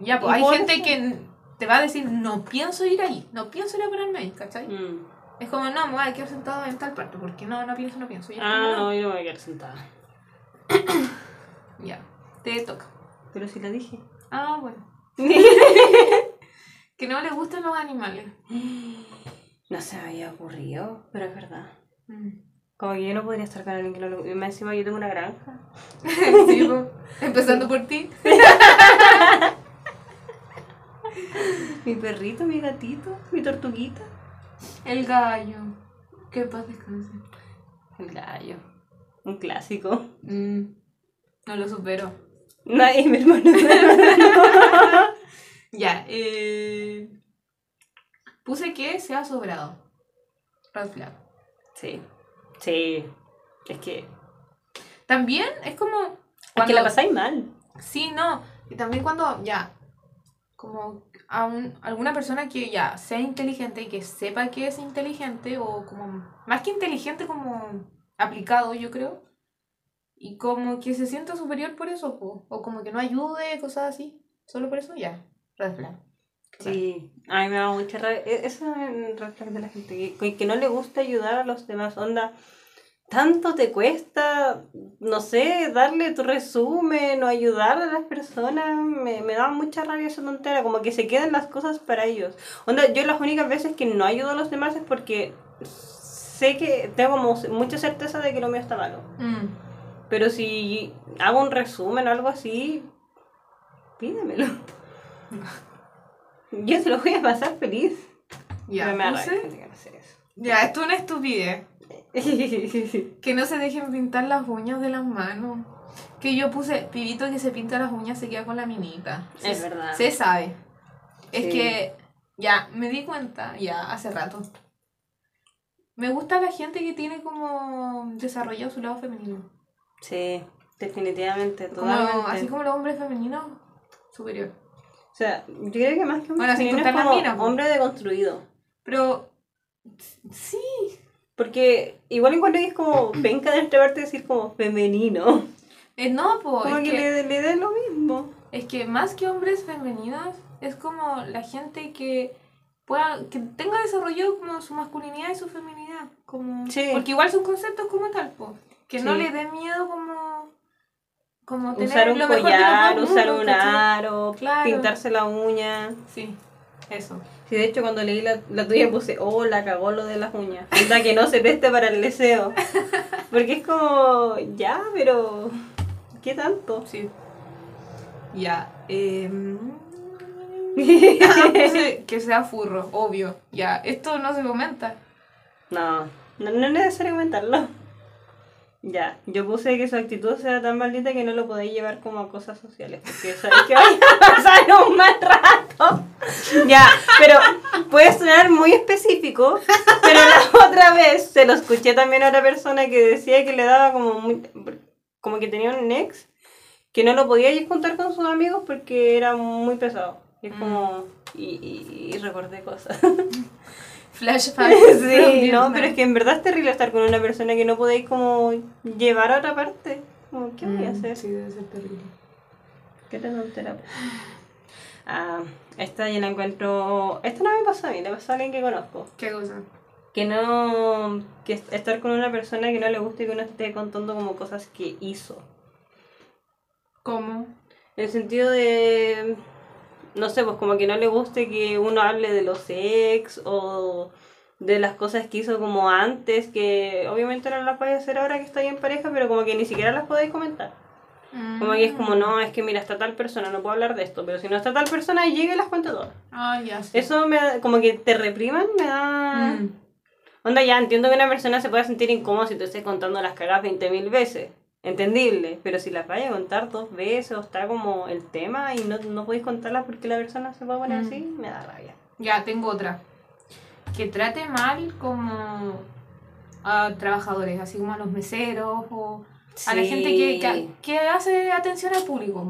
Ya, pues hay gente que te va a decir, no pienso ir ahí, no pienso ir a ponerme ahí, ¿cachai? Mm. Es como, no, me voy a quedar sentado en tal parte, porque no, no pienso, no pienso. Ah, no. yo no me voy a quedar sentada. Ya, te toca. Pero sí lo dije. Ah, bueno. Que no le gustan los animales. No se me había ocurrido, pero es verdad. Mm. Como que yo no podría estar con alguien que no le... y Más encima yo tengo una granja. Sí, po. Empezando por ti. Mi perrito, mi gatito, mi tortuguita. El gallo. Que paz descanse. El gallo. Un clásico. Mm, no lo supero. Nadie, mi hermano. Ya, eh... Puse que se ha sobrado. Red flag. Sí. Sí. Es que. También es como. Es que la pasáis mal. Sí, no. Y también cuando ya. Como a un- alguna persona que ya sea inteligente y que sepa que es inteligente, o como. Más que inteligente, como aplicado, yo creo. Y como que se sienta superior por eso, po. o como que no ayude, cosas así. Solo por eso, ya. Red flag. Sí. A mí me da mucha rabia. e- Esa es red flag de la gente. Que, que no le gusta ayudar a los demás. Onda. Tanto te cuesta, no sé, darle tu resumen o ayudar a las personas. Me, me da mucha rabia esa tontera. Como que se quedan las cosas para ellos. Onda, yo las únicas veces que no ayudo a los demás es porque sé que tengo como mucha certeza de que lo mío está malo. Mm. Pero si hago un resumen o algo así, pídemelo. Yo se lo voy a pasar feliz. Ya, me eso. Ya, esto es una estupidez. Que no se dejen pintar las uñas de las manos. Que yo puse, pibito que se pinta las uñas se queda con la minita. Se- Es verdad. Se sabe. Es Sí. que, ya, me di cuenta, ya, hace rato. Me gusta la gente que tiene como desarrollado su lado femenino. Sí, definitivamente, Como, totalmente. así como los hombres femeninos, superior. O sea, yo creo que más que un Bueno, sin es como hombre deconstruido. Pero, sí. Porque igual encuentro que es como penca de nuestra parte decir como femenino. Eh, no, po, Como es que, que, le, le den lo mismo. es que más que hombres femeninos, es como la gente que pueda, que tenga desarrollado como su masculinidad y su feminidad. Como, Sí. Porque igual son conceptos como tal, po. Que no le dé miedo como, como tener Usar un lo collar, usar un aro, Claro. pintarse la uña. Sí, eso. Sí, de hecho cuando leí la, la tuya puse, oh, la cagó lo de las uñas. Onda que no se preste para el deseo. Porque es como, ya, pero, ¿qué tanto? Sí. Ya. ah, puse que sea furro, obvio. Ya, esto no se comenta. No, no, no es necesario comentarlo. Ya, yo puse que su actitud sea tan maldita que no lo podéis llevar como a cosas sociales. Porque sabéis que vaya a pasar un mal rato. Ya, pero puede sonar muy específico. Pero la otra vez se lo escuché también a otra persona que decía que le daba como muy, como que tenía un ex que no lo podía ir juntar con sus amigos porque era muy pesado. Y es como. Y, y, y recordé cosas. Flashback. Sí, no, pero es que en verdad es terrible estar con una persona que no podéis como llevar a otra parte. Como, ¿qué voy a hacer? Mm, Sí, debe ser terrible. ¿Qué te tontera? Ah, esta yo la encuentro... Esta no me pasó a mí, le pasó a alguien que conozco. ¿Qué cosa? Que no... Que est- estar con una persona que no le guste que uno esté contando como cosas que hizo. ¿Cómo? En el sentido de... No sé, pues como que no le guste que uno hable de los ex o de las cosas que hizo como antes, que obviamente no las podéis hacer ahora que estáis en pareja, pero como que ni siquiera las podéis comentar. Como que es como, no, es que mira, está tal persona, no puedo hablar de esto, pero si no está tal persona, llega y las cuento todas. Ah, ya sí. Eso me da, como que te repriman, me da... Mm. Onda, ya entiendo que una persona se pueda sentir incómoda si te estés contando las cagas 20.000 veces. Entendible, pero si las vaya a contar dos veces o está como el tema y no, no podéis contarlas porque la persona se va a poner Mm. así, me da rabia. Ya, tengo otra. Que trate mal como a trabajadores, así como a los meseros o a la gente que, que, que hace atención al público,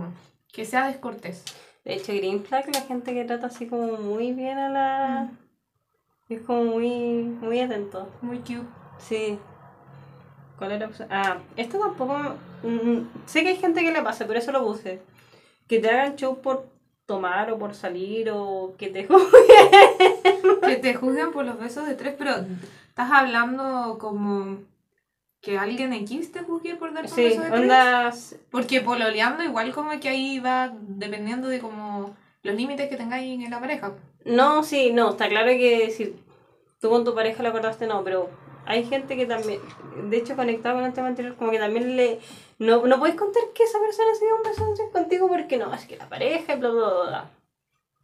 que sea descortés. De hecho, Green Flag, la gente que trata así como muy bien a la... Es como muy, muy atento. Muy cute. Sí. ¿Cuál era? la opción? Ah, esto tampoco... mm, sé que hay gente que le pasa, por eso lo puse. Que te hagan show por tomar o por salir o que te Que te juzguen por los besos de tres, pero estás hablando como que alguien X te juzgue por darte un Sí, beso de tres. ondas... Porque pololeando igual como que ahí va dependiendo de como los límites que tengáis en la pareja. No, sí, no, está claro que si tú con tu pareja lo acordaste, no, pero hay gente que también, de hecho conectado con el tema anterior, como que también le... No, no puedes contar que esa persona se dio un beso antes contigo porque no, es que la pareja y bla, bla, bla, bla.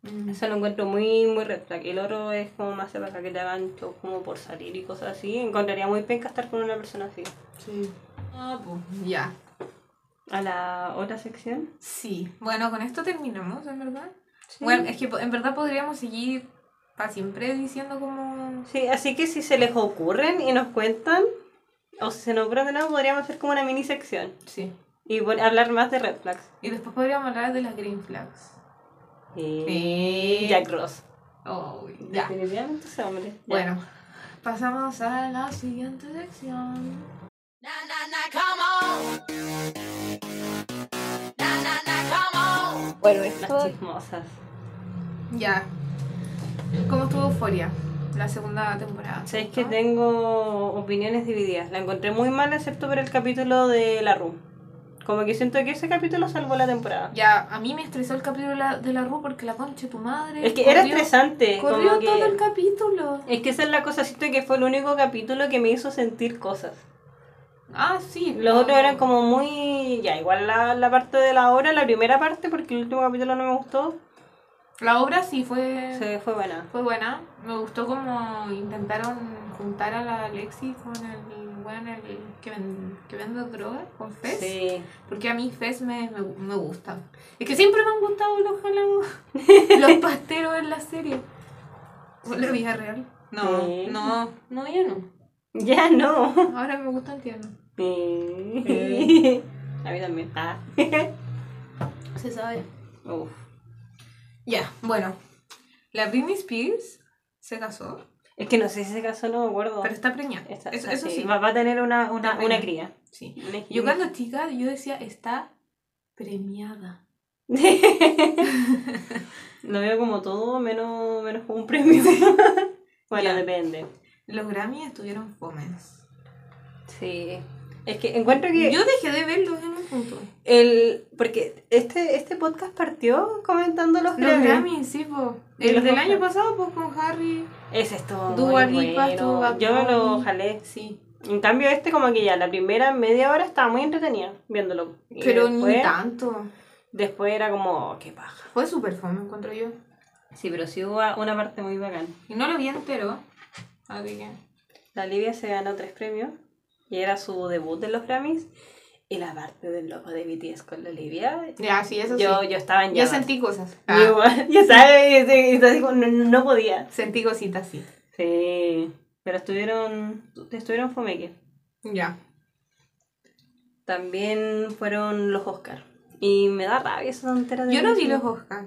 Mm. Eso lo encuentro muy, muy flag. El otro es como más para que te hagan show como por salir y cosas así. Encontraría muy penca estar con una persona así. Sí. Ah, pues, ya. A la otra sección. Sí. Bueno, con esto terminamos, en verdad. Sí. Bueno, es que en verdad podríamos seguir siempre diciendo como... Sí, así que si se les ocurren y nos cuentan, o si se nos ocurren de nuevo, podríamos hacer como una mini sección. Sí. Y hablar más de red flags. Y después podríamos hablar de las green flags. Y Sí. Jack Ross. Oh, ya. Definitivamente ese hombre. Ya. Bueno, pasamos a la siguiente sección. Na na na, come on. Na na na, come on. Bueno, Las chismosas. Ya. ¿Cómo estuvo Euforia? La segunda temporada. Sabéis que tengo opiniones divididas. La encontré muy mal, excepto por el capítulo de la Room. Como que siento que ese capítulo salvó la temporada. Ya, a mí me estresó el capítulo de la, de la Ru porque la concha de tu madre. Es que era estresante. Corrió como que- todo el capítulo. Es que esa es la cosa, siento que fue el único capítulo que me hizo sentir cosas. Ah, sí. Los no. otros eran como muy... Ya, igual la, la parte de la obra, la primera parte, porque el último capítulo no me gustó, La obra sí fue. fue buena. Fue buena. Me gustó como intentaron juntar a la Lexi con el weón el que, ven- que vende droga, con Fez. Sí. Porque a mí Fez me, me, me gusta. Es que siempre me han gustado los jalamos, los pasteros en la serie. ¿O la vida real? No, Sí. no, no, ya no. Ya no. Ahora me gustan tiernos. Sí. A mí también. Ah. Se sabe. Uf. Ya, bueno. La Britney Spears se casó, Es que no sé si se casó, no me acuerdo. pero está preñada. Está- eso, está- eso sí. Va, va a tener una, una, una cría. sí. Una. Yo cuando chica, yo decía, está premiada. Lo veo como todo, menos, menos como un premio. bueno, depende. Los Grammy estuvieron fomes. Sí. Es que encuentro que Yo dejé de verlos en un punto. el... Porque este, este podcast partió comentando los Los Grammy. Grammy, sí, po. Y El los del Oscar. año pasado, pues con Harry. Ese estuvo Dua Lipa, bueno. Yo me lo jalé. Sí. En cambio este como que ya la primera media hora estaba muy entretenida viéndolo. Y Pero después, ni tanto. Después era como, oh, qué paja. Fue súper fome, encuentro yo. Sí, pero sí hubo una parte muy bacán. Y no lo vi entero. Así que. La Olivia se ganó tres premios y era su debut de los Grammys. Y la parte del loco de BTS con la Olivia, Ya, sí, eso yo, sí. yo estaba en Yo sentí cosas. Ah, igual, ya sabes, no, no podía. sentí cositas, sí. Sí, pero estuvieron, estuvieron fomeque. Ya. También fueron los Oscar. Y me da rabia esa tontera de Yo no vi los Oscar.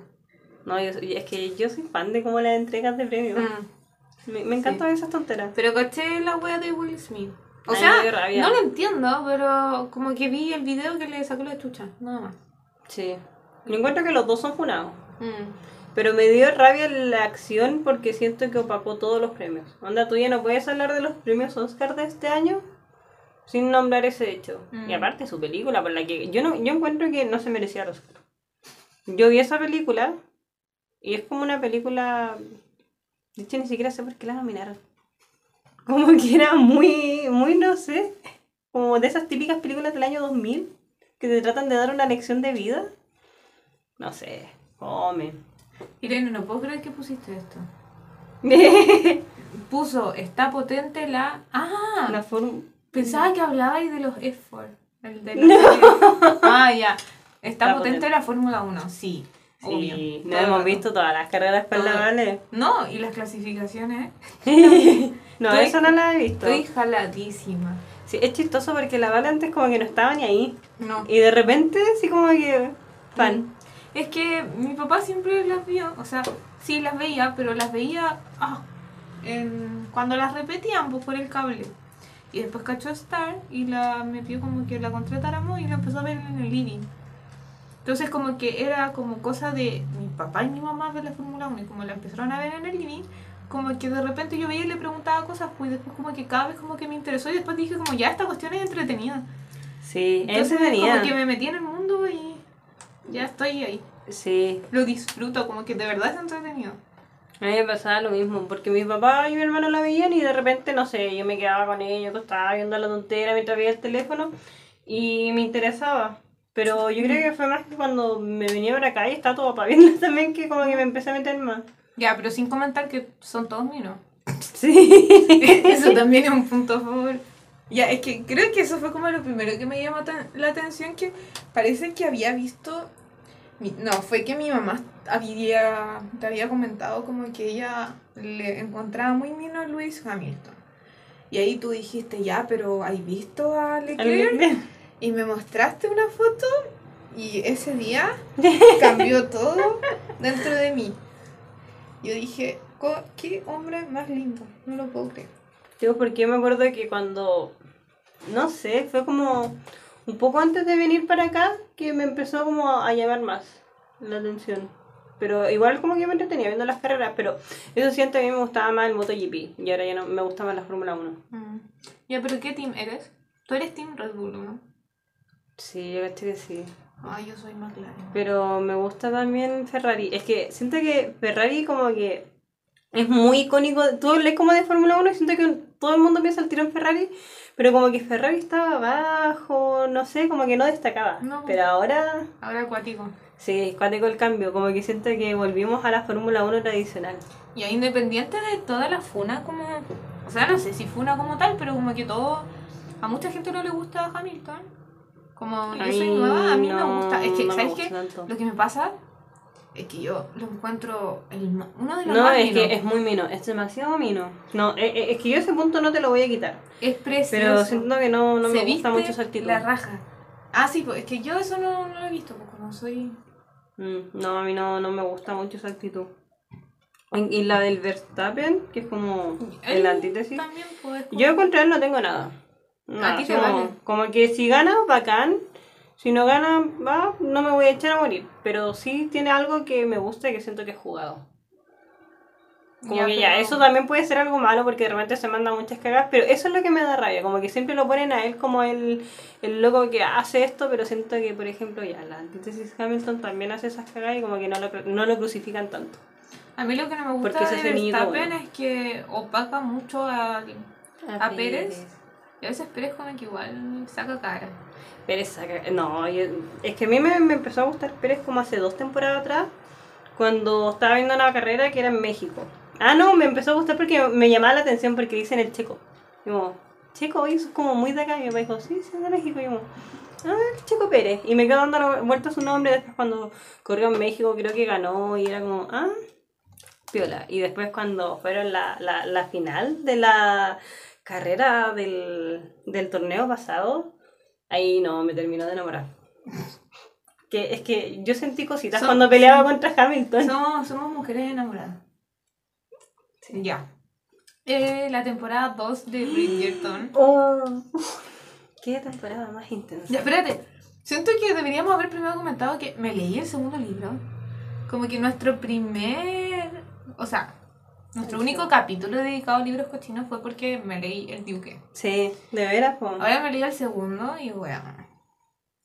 No, yo, es que yo soy fan de como las entregas de premios. Mm. Me, me encantan esas tonteras. Pero caché la wea de Will Smith. O Ay, sea, no lo entiendo, pero como que vi el video que le sacó la chucha, nada más. Sí. Yo encuentro que los dos son funados. Mm. Pero me dio rabia la acción porque siento que opacó todos los premios. Onda, tú ya no puedes hablar de los premios Oscar de este año sin nombrar ese hecho. Mm. Y aparte su película por la que yo no yo encuentro que no se merecía los Oscar. Yo vi esa película y es como una película de hecho ni siquiera sé por qué la nominaron. Como que era muy muy no sé, como de esas típicas películas del año 2000 que te tratan de dar una lección de vida. No sé, come. Irene, no puedo creer que pusiste esto. Puso, está potente la... Ah, La forma... pensaba que hablabais de los F4. El de la- Ah, ya. Está, Está potente, potente. la Fórmula 1, sí. obvio. Sí, no Todo hemos rato. visto todas las carreras con la Todo. Vale. No, y las clasificaciones. no, Estoy- eso no la he visto. Estoy jaladísima. Sí, es chistoso porque la Vale antes como que no estaba ni ahí. No. Y de repente, sí como que... Fan. Es que mi papá siempre las vio, o sea, sí las veía, pero las veía ah, en- cuando las repetían pues, por el cable. Y después cachó Star y la me pidió como que la contratáramos y la empezó a ver en el living. Entonces como que era como cosa de mi papá y mi mamá ver la Fórmula 1 y como la empezaron a ver en el living, como que de repente yo veía y le preguntaba cosas, pues después como que cada vez como que me interesó y después dije como ya esta cuestión es entretenida. Sí, Entonces como que me metí en el mundo y ya estoy ahí Sí, lo disfruto, como que de verdad es entretenido. a mí me pasaba lo mismo, porque mi papá y mi hermano la veían y de repente, no sé, yo me quedaba con ellos, estaba viendo la tontera mientras veía el teléfono y me interesaba. Pero yo creo que fue más que cuando me venía para acá y estaba todo para bien también que como que me empecé a meter más. Ya, pero sin comentar que son todos minos. Sí. Eso también es un punto a favor. Ya, es que creo que eso fue como lo primero que me llamó la atención, que parece que había visto... mi- No, fue que mi mamá había, te había comentado como que ella le encontraba muy mino a Lewis Hamilton. Y ahí tú dijiste, ya, pero ¿has visto a Leclerc? Y me mostraste una foto y ese día cambió todo dentro de mí. Yo dije, "Co- qué hombre más lindo, no lo puedo creer. Digo, porque me acuerdo que cuando, no sé, fue como un poco antes de venir para acá que me empezó como a llamar más la atención. Pero igual como que me entretenía viendo las carreras, pero eso siento a mí me gustaba más el MotoGP y ahora ya no me gusta más la Fórmula 1. Mm. Ya, pero ¿qué team eres? Tú eres team Red Bull, ¿no? Sí, yo caché que sí. Ay, yo soy McLaren. Pero me gusta también Ferrari. Es que siento que Ferrari como que es muy icónico. Tú lees como de Fórmula 1 y siento que todo el mundo piensa al tiro en Ferrari. Pero como que Ferrari estaba abajo, no sé, como que no destacaba. No. Pero ahora Ahora acuático. sí, cuático el cambio. Como que siento que volvimos a la Fórmula 1 tradicional. Y independiente de toda la funa, como. O sea, no sé si funa como tal, pero como que todo. A mucha gente no le gusta Hamilton. Como yo soy nueva, a mí me gusta. Es que, no ¿sabes qué? tanto. Lo que me pasa es que yo lo encuentro el, uno de los No, más es minos. que es muy mino, es demasiado mino. No, eh, eh, es que yo ese punto no te lo voy a quitar. Es precioso. Pero siento que no, no Se me gusta mucho esa actitud. La raja. Ah, sí, pues es que yo eso no, no lo he visto, porque no soy. Mm, No, a mí no, no me gusta mucho esa actitud. Y y la del Verstappen, que es como el Él antítesis. También puedes. Yo contra él no tengo nada. Nada, ti te como, vale. como que si gana, bacán. Si no gana, va, no me voy a echar a morir. Pero sí tiene algo que me gusta y que siento que es jugado. Como Ya, que ya, pero- eso también puede ser algo malo porque de repente se manda muchas cagas, pero eso es lo que me da rabia, como que siempre lo ponen a él como el, el loco que hace esto, pero siento que, por ejemplo, ya, la antítesis Hamilton también hace esas cagas y como que no lo, no lo crucifican tanto. A mí lo que no me gusta Porque de Verstappen bueno. es que opaca mucho a, a Pérez. A veces Pérez como que igual saca cara. Pérez saca- No, yo- es que a mí me, empezó a gustar Pérez como hace dos temporadas atrás, cuando estaba viendo una carrera que era en México. Ah, no, me empezó a gustar porque me llamaba la atención porque dicen el checo. Como, checo, eso es como muy de acá. Y mi dijo, sí, es de México. Y como, ah, Checo Pérez. Y me quedó dando vuelta su nombre después cuando corrió en México, creo que ganó y era como, ah, piola. Y después cuando fueron la, la, la final de la carrera del, del torneo pasado, ahí no, me terminó de enamorar. Que, es que yo sentí cositas Son- cuando peleaba contra Hamilton. Somos, somos mujeres enamoradas. Ya. Eh, la temporada 2 de Bridgerton. Oh, qué temporada más intensa. Ya, espérate. Siento que deberíamos haber primero comentado que me leí el segundo libro. Como que nuestro primer. O sea, nuestro único capítulo dedicado a libros cochinos fue porque me leí El Duque. Sí, de veras, po. Ahora me leí el segundo y bueno.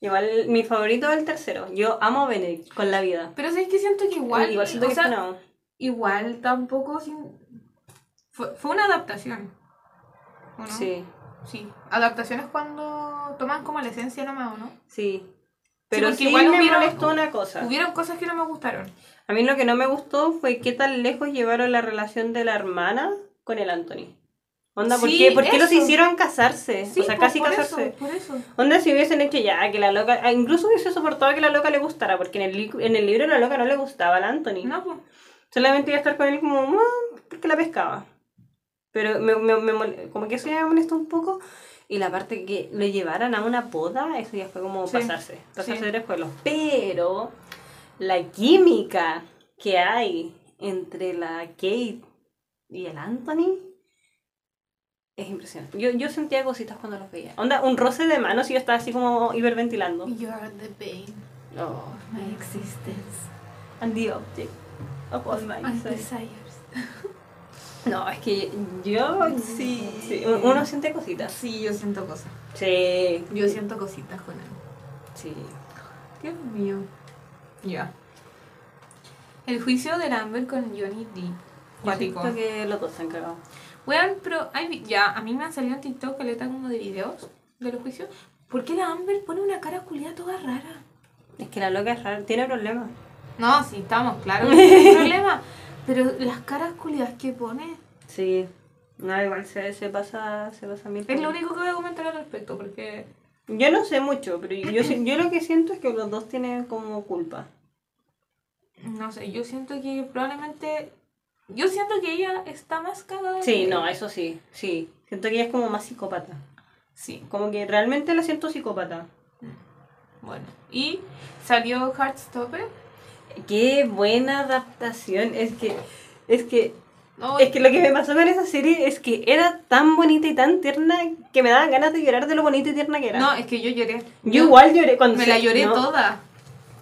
Igual mi favorito es el tercero. Yo amo Benedict con la vida. Pero sabes que siento que igual. Igual siento que sea, no. igual tampoco sin. Fue, fue una adaptación. ¿o no? Sí, Sí. Adaptaciones cuando toman como la esencia nomás, ¿o no? sí. Pero porque sí, igual me hubieron- molestó una cosa. Hubieron cosas que no me gustaron. A mí lo que no me gustó fue qué tan lejos llevaron la relación de la hermana con el Anthony. Onda, ¿por Sí, qué, ¿por qué los hicieron casarse? Sí, o sea, pues, casi por casarse. Eso, por eso. Onda, si hubiesen hecho ya que la loca. ah, Incluso hubiese soportado que la loca le gustara, porque en el, en el libro la loca no le gustaba al Anthony. No, pues. Solamente iba a estar con él como, "Ah", porque la pescaba. Pero me, me, me como que eso ya me molestó un poco. Y la parte que lo llevaran a una boda, eso ya fue como Sí, pasarse. Pasarse de pueblos. Pero la química que hay entre la Kate y el Anthony es impresionante. Yo, yo sentía cositas cuando los veía. Onda, un roce de manos y yo estaba así como hiperventilando. You are the bane Oh. of my existence. And the object of all my desires. No, es que yo. Sí. un- Uno siente cositas. Sí, yo siento cosas. Sí. Yo siento cositas con él. Sí. Dios mío. Ya. El juicio de Amber con Johnny D. Cuático. que los dos se han cagado. Weón, pero hay, ya, a mí me han salido en TikTok caleta como de videos de los juicios. ¿Por qué la Amber pone una cara culiada toda rara? Es que la loca es rara, tiene problemas. No, sí, estamos claros que tiene problema. Pero las caras culiadas que pone. Sí. No, igual se, se pasa, se pasa mil Es lo único que voy a comentar al respecto, porque. Yo no sé mucho, pero yo, yo lo que siento es que los dos tienen como culpa. No sé, yo siento que probablemente. Yo siento que ella está más cagada. Sí, no, eso sí, sí. Siento que ella es como más psicópata. Sí, Como que realmente la siento psicópata. bueno. Y salió Heartstopper. Qué buena adaptación. Es que, es que, Es que lo que me pasó con esa serie es que era tan bonita y tan tierna que me daban ganas de llorar de lo bonita y tierna que era. no, es que yo lloré. yo igual lloré cuando Me se- la lloré no, toda.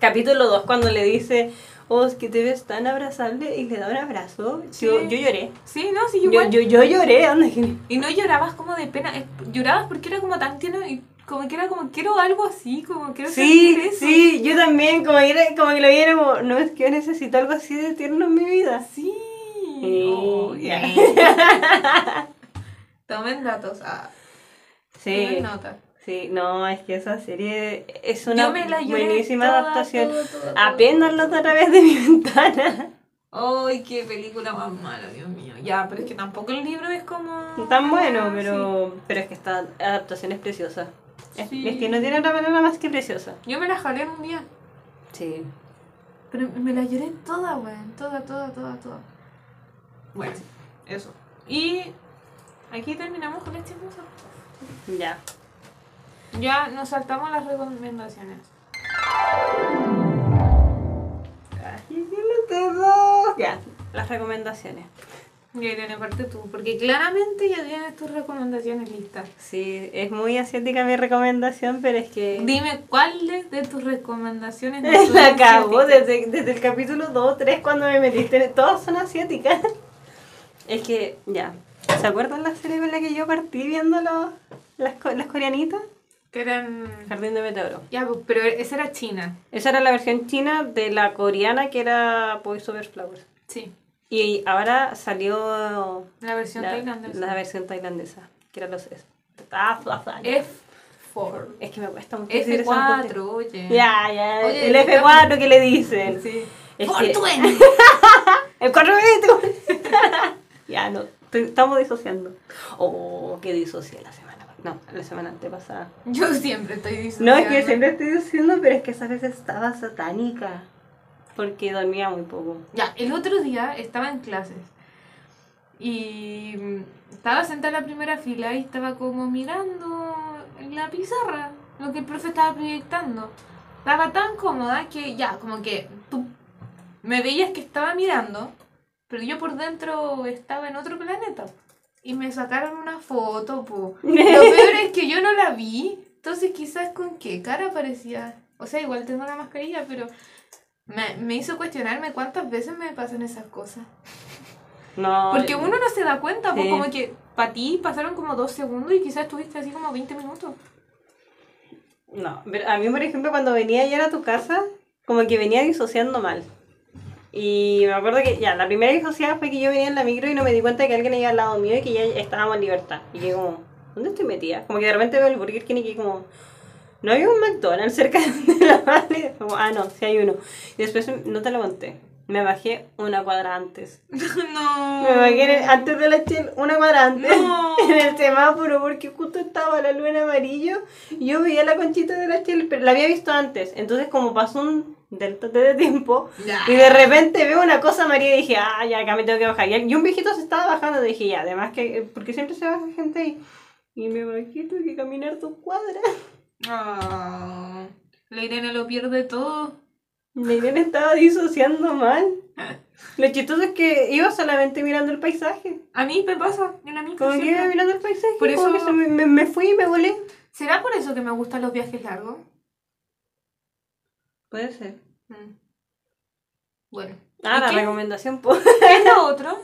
Capítulo 2, cuando le dice, oh, es que te ves tan abrazable y le da un abrazo. Yo, Sí. yo lloré. Sí, no, sí, Yo, igual. yo, yo lloré, anda Y no llorabas como de pena, llorabas porque era como tan tierno y como que era como quiero algo así, como quiero Sí, eso. sí, yo también, como que, era- como que lo vi era como, no es que yo necesito algo así de tierno en mi vida. Sí. Sí. Oh, ya. Tomen datos. Ah, Sí, tomen nota. sí, no, es que esa serie es una buenísima toda, adaptación. lo a través de mi ventana. Ay, qué película más mala, Dios mío. Ya, pero es que tampoco el libro es como. Tan bueno, pero, pero es que esta adaptación es preciosa. Es, Sí. es que no tiene otra palabra más que preciosa. Yo me la jalé en un día. Sí. Pero me la lloré toda, weón. Toda, toda, toda, toda. Bueno, eso. Y aquí terminamos con este chismoso. Ya. Ya nos saltamos las recomendaciones. Ya, las recomendaciones. Y Irene, parte tú, porque claramente ya tienes tus recomendaciones listas. Sí, es muy asiática mi recomendación, pero es que... Dime cuáles de tus recomendaciones no La acabo desde, desde el capítulo 2 o 3 cuando me metiste. Todas son asiáticas. Es que, ya. ¿Se acuerdan la serie con la que yo partí viendo los- las, las coreanitas? Que eran. Jardín de Meteoro. Ya, pues, pero esa era China. Esa era la versión china de la coreana que era Boys Over Flowers. Sí. Y ahora salió La versión la, tailandesa. la versión tailandesa, que era los S. Ah, ah, ah, F4. Es que me cuesta mucho decir esa F4, cuestión. oye. Ya, ya, Oye, el estamos- F4 que le dicen. Sí. Es que-. El 420. Ya, no. Estamos disociando. Oh, que disocié la semana. No, la semana antepasada. Yo siempre estoy diciendo. No, es que siempre estoy diciendo, pero es que esa vez estaba satánica. Porque dormía muy poco. Ya, el otro día estaba en clases y estaba sentada en la primera fila y estaba como mirando en la pizarra lo que el profe estaba proyectando. Estaba tan cómoda que ya, como que tú me veías que estaba mirando, pero yo por dentro estaba en otro planeta. Y me sacaron una foto, po. Lo peor es que yo no la vi, entonces quizás con qué cara parecía. O sea, igual tengo la mascarilla, pero me, me hizo cuestionarme cuántas veces me pasan esas cosas. No. Porque uno no se da cuenta, Sí. como que para ti pasaron como dos segundos y quizás estuviste así como 20 minutos. No, pero a mí, por ejemplo, cuando venía ayer a tu casa, como que venía disociando mal. Y me acuerdo que ya, la primera disociada fue que yo venía en la micro y no me di cuenta de que alguien iba al lado mío y que ya estábamos en libertad. Y que como, ¿dónde estoy metida? Como que de repente veo el Burger King y que como, ¿no había un McDonald's cerca de la Vale? Como, ah, no, sí hay uno. Y después no te lo conté. Me bajé una cuadra antes. no. Me bajé el- antes de la Shell, una cuadra antes, No. en el semáforo, porque justo estaba la luna amarillo. Y yo veía la conchita de la Shell, pero la había visto antes. Entonces, como pasó un delta de tiempo, Ya. y de repente veo una cosa amarilla y dije, ah, ya acá me tengo que bajar. Y un viejito se estaba bajando, dije, ya, además que, porque siempre se baja gente ahí. Y me bajé, tuve que caminar dos cuadras. Ah, la Irene lo pierde todo. La Irene estaba disociando mal. Lo chistoso es que iba solamente mirando el paisaje. A mí me pasa en la misma. Como que iba mirando el paisaje, Por eso- que se me, me, me fui y me volé. ¿Será por eso que me gustan los viajes largos? Puede ser. Mm. Bueno. Ah, ¿Y la qué? recomendación. ¿Qué es lo otro?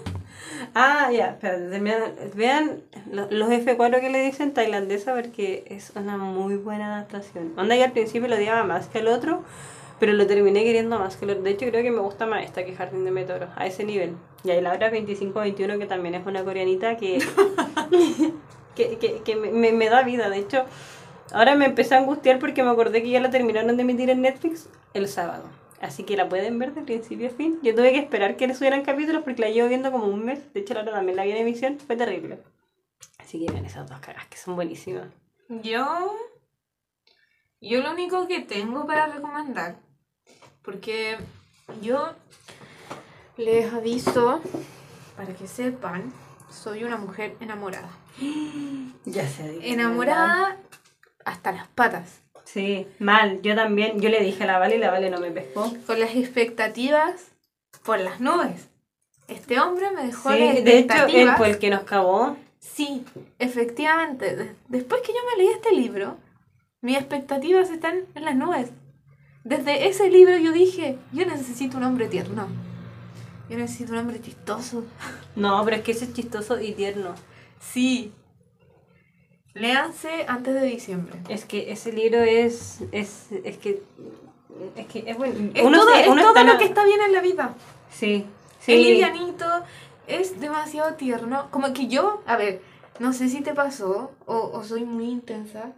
Ah, ya, termina- vean lo- los F4 que le dicen tailandesa porque es una muy buena adaptación. Onda yo al principio lo odiaba más que el otro, pero lo terminé queriendo más que el otro. De hecho creo que me gusta más esta que Jardín de Meteoro, a ese nivel. Y ahí la otra 2521 que también es una coreanita que, que, que, que me- me da vida. De hecho, Ahora me empecé a angustiar porque me acordé que ya la terminaron de emitir en Netflix el sábado. Así que la pueden ver de principio a fin. Yo tuve que esperar que le subieran capítulos porque la llevo viendo como un mes. De hecho, la otra también la vi en emisión. Fue terrible. Así que vean esas dos cagas que son buenísimas. Yo. Yo lo único que tengo para recomendar. Porque yo les aviso, para que sepan, soy una mujer enamorada. Ya sé. Enamorada hasta las patas. Sí, mal. Yo también. Yo le dije a la Vale y la Vale no me pescó. Con las expectativas por las nubes. Este hombre me dejó Sí, las de hecho, él expectativas. fue el que nos cagó. Sí, efectivamente. de- Después que yo me leí este libro, mis expectativas están en las nubes. Desde ese libro yo dije, yo necesito un hombre tierno. Yo necesito un hombre chistoso. No, pero es que ese es chistoso y tierno. Sí. Léanse antes de diciembre. Es que ese libro es. Es, es que. Es que es bueno. Es uno todo, es uno todo está lo que está bien en la vida. Sí. Es Sí. livianito, es demasiado tierno. Como que yo, a ver, no sé si te pasó o, o soy muy intensa.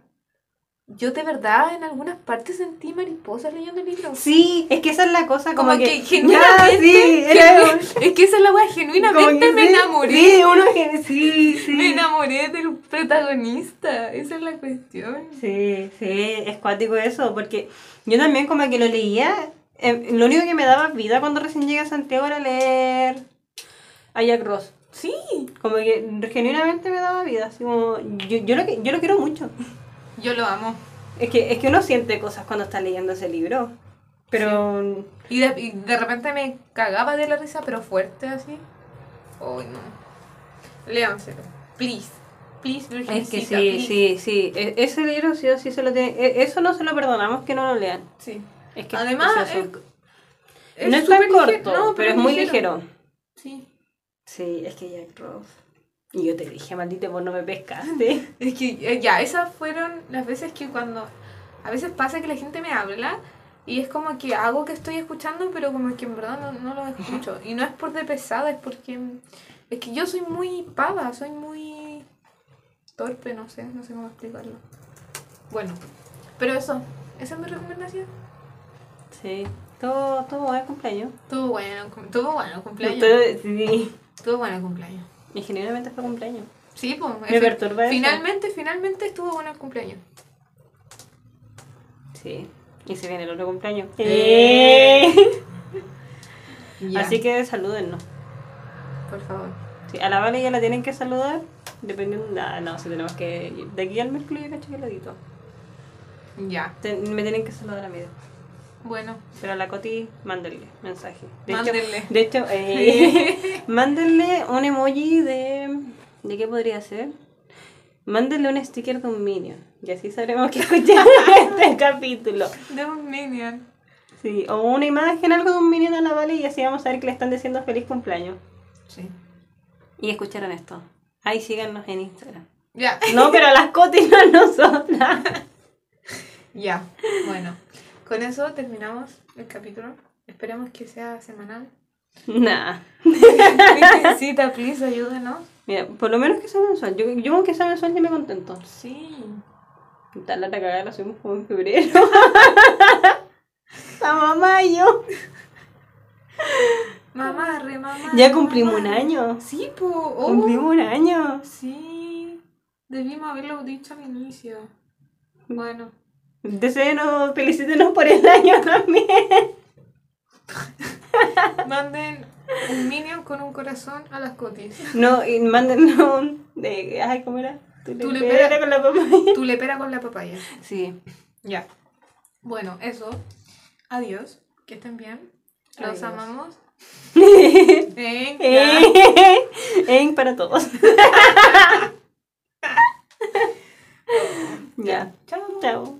Yo de verdad en algunas partes sentí mariposas leyendo el libro. Sí, es que esa es la cosa, como, Como, que, genuinamente. sí, era- genu- es que esa es la weá, genuinamente que me sí, enamoré. Sí, uno que sí, sí. Me enamoré del protagonista. Esa es la cuestión. Sí, sí, es cuático eso, porque yo también como que lo leía, eh, lo único que me daba vida cuando recién llegué a Santiago era leer a Jack Ross. Sí. Como que genuinamente me daba vida, así como, yo, yo, lo, que- yo lo quiero mucho. Yo lo amo. Es que, es que uno siente cosas cuando está leyendo ese libro, pero Y de, y de repente me cagaba de la risa, pero fuerte así. Uy, no. Léanselo. Please. Please, es que sí, please. sí, sí, e- ese libro sí o sí se lo tiene, e- eso no se lo perdonamos que no lo lean. Sí. Es que es Además, precioso. es, no es tan corto, ligero. No, pero es muy ligero. Sí. Sí, es que Jack Ross. Y yo te dije, maldita, vos no me pescaste. Es que eh, ya, esas fueron las veces que cuando. A veces pasa que la gente me habla y es como que hago que estoy escuchando, pero como que en verdad no, no lo escucho. Y no es por de pesada, es porque. Es que yo soy muy pava, soy muy. torpe, no sé, no sé cómo explicarlo. Bueno, pero eso, esa es mi recomendación. Sí, todo, todo buen cumpleaños. Tuvo bueno, tuvo bueno cumpleaños. Todo- sí. Tuvo bueno cumpleaños. Y genuinamente fue cumpleaños. Sí, pues. Me perturba eso. Finalmente, finalmente estuvo bueno el cumpleaños. Sí. Y se viene el otro cumpleaños. Eh. Así que salúdennos. por favor. Sí, a la Vale ya la tienen que saludar. Dependiendo. No, no, si tenemos que. De aquí al miércoles cacho que lo edito. Ya. Me tienen que saludar a mí. Bueno. Pero a la Coti, mándenle mensaje. De Mándenle. Hecho, de hecho, eh, mándenle un emoji de. ¿De qué podría ser? Mándenle un sticker de un minion. Y así sabremos que escucharon este capítulo. De un minion. Sí, o una imagen, algo de un minion a la Vale y así vamos a ver que le están diciendo feliz cumpleaños. Sí. Y escucharon esto. Ahí síganos en Instagram. Ya. No, pero a las Coti no a nosotras. Ya. Bueno. Con eso terminamos el capítulo. Esperemos que sea semanal. Nah. Virgencita, please, ayúdenos. Mira, por lo menos que sea mensual. Yo, yo con que sea mensual ya me contento. Sí. Tal la cagada la subimos como en febrero. Estamos a mayo. Mamá, re mamá. Ya cumplimos un mamá. año. Sí, po. oh. Cumplimos un año. Sí. Debimos haberlo dicho al inicio. Bueno. Deseenos, felicítenos por el año también. Manden un minion con un corazón a las cotis. No, y mándenos un de. Ay, ¿cómo era? Tu le pera con la papaya. Tu lepera con la papaya. Sí. Ya. Bueno, eso. Adiós. Que estén bien. Los Adiós. amamos. Venga. Eh, En para todos. ya. Chao. Chao.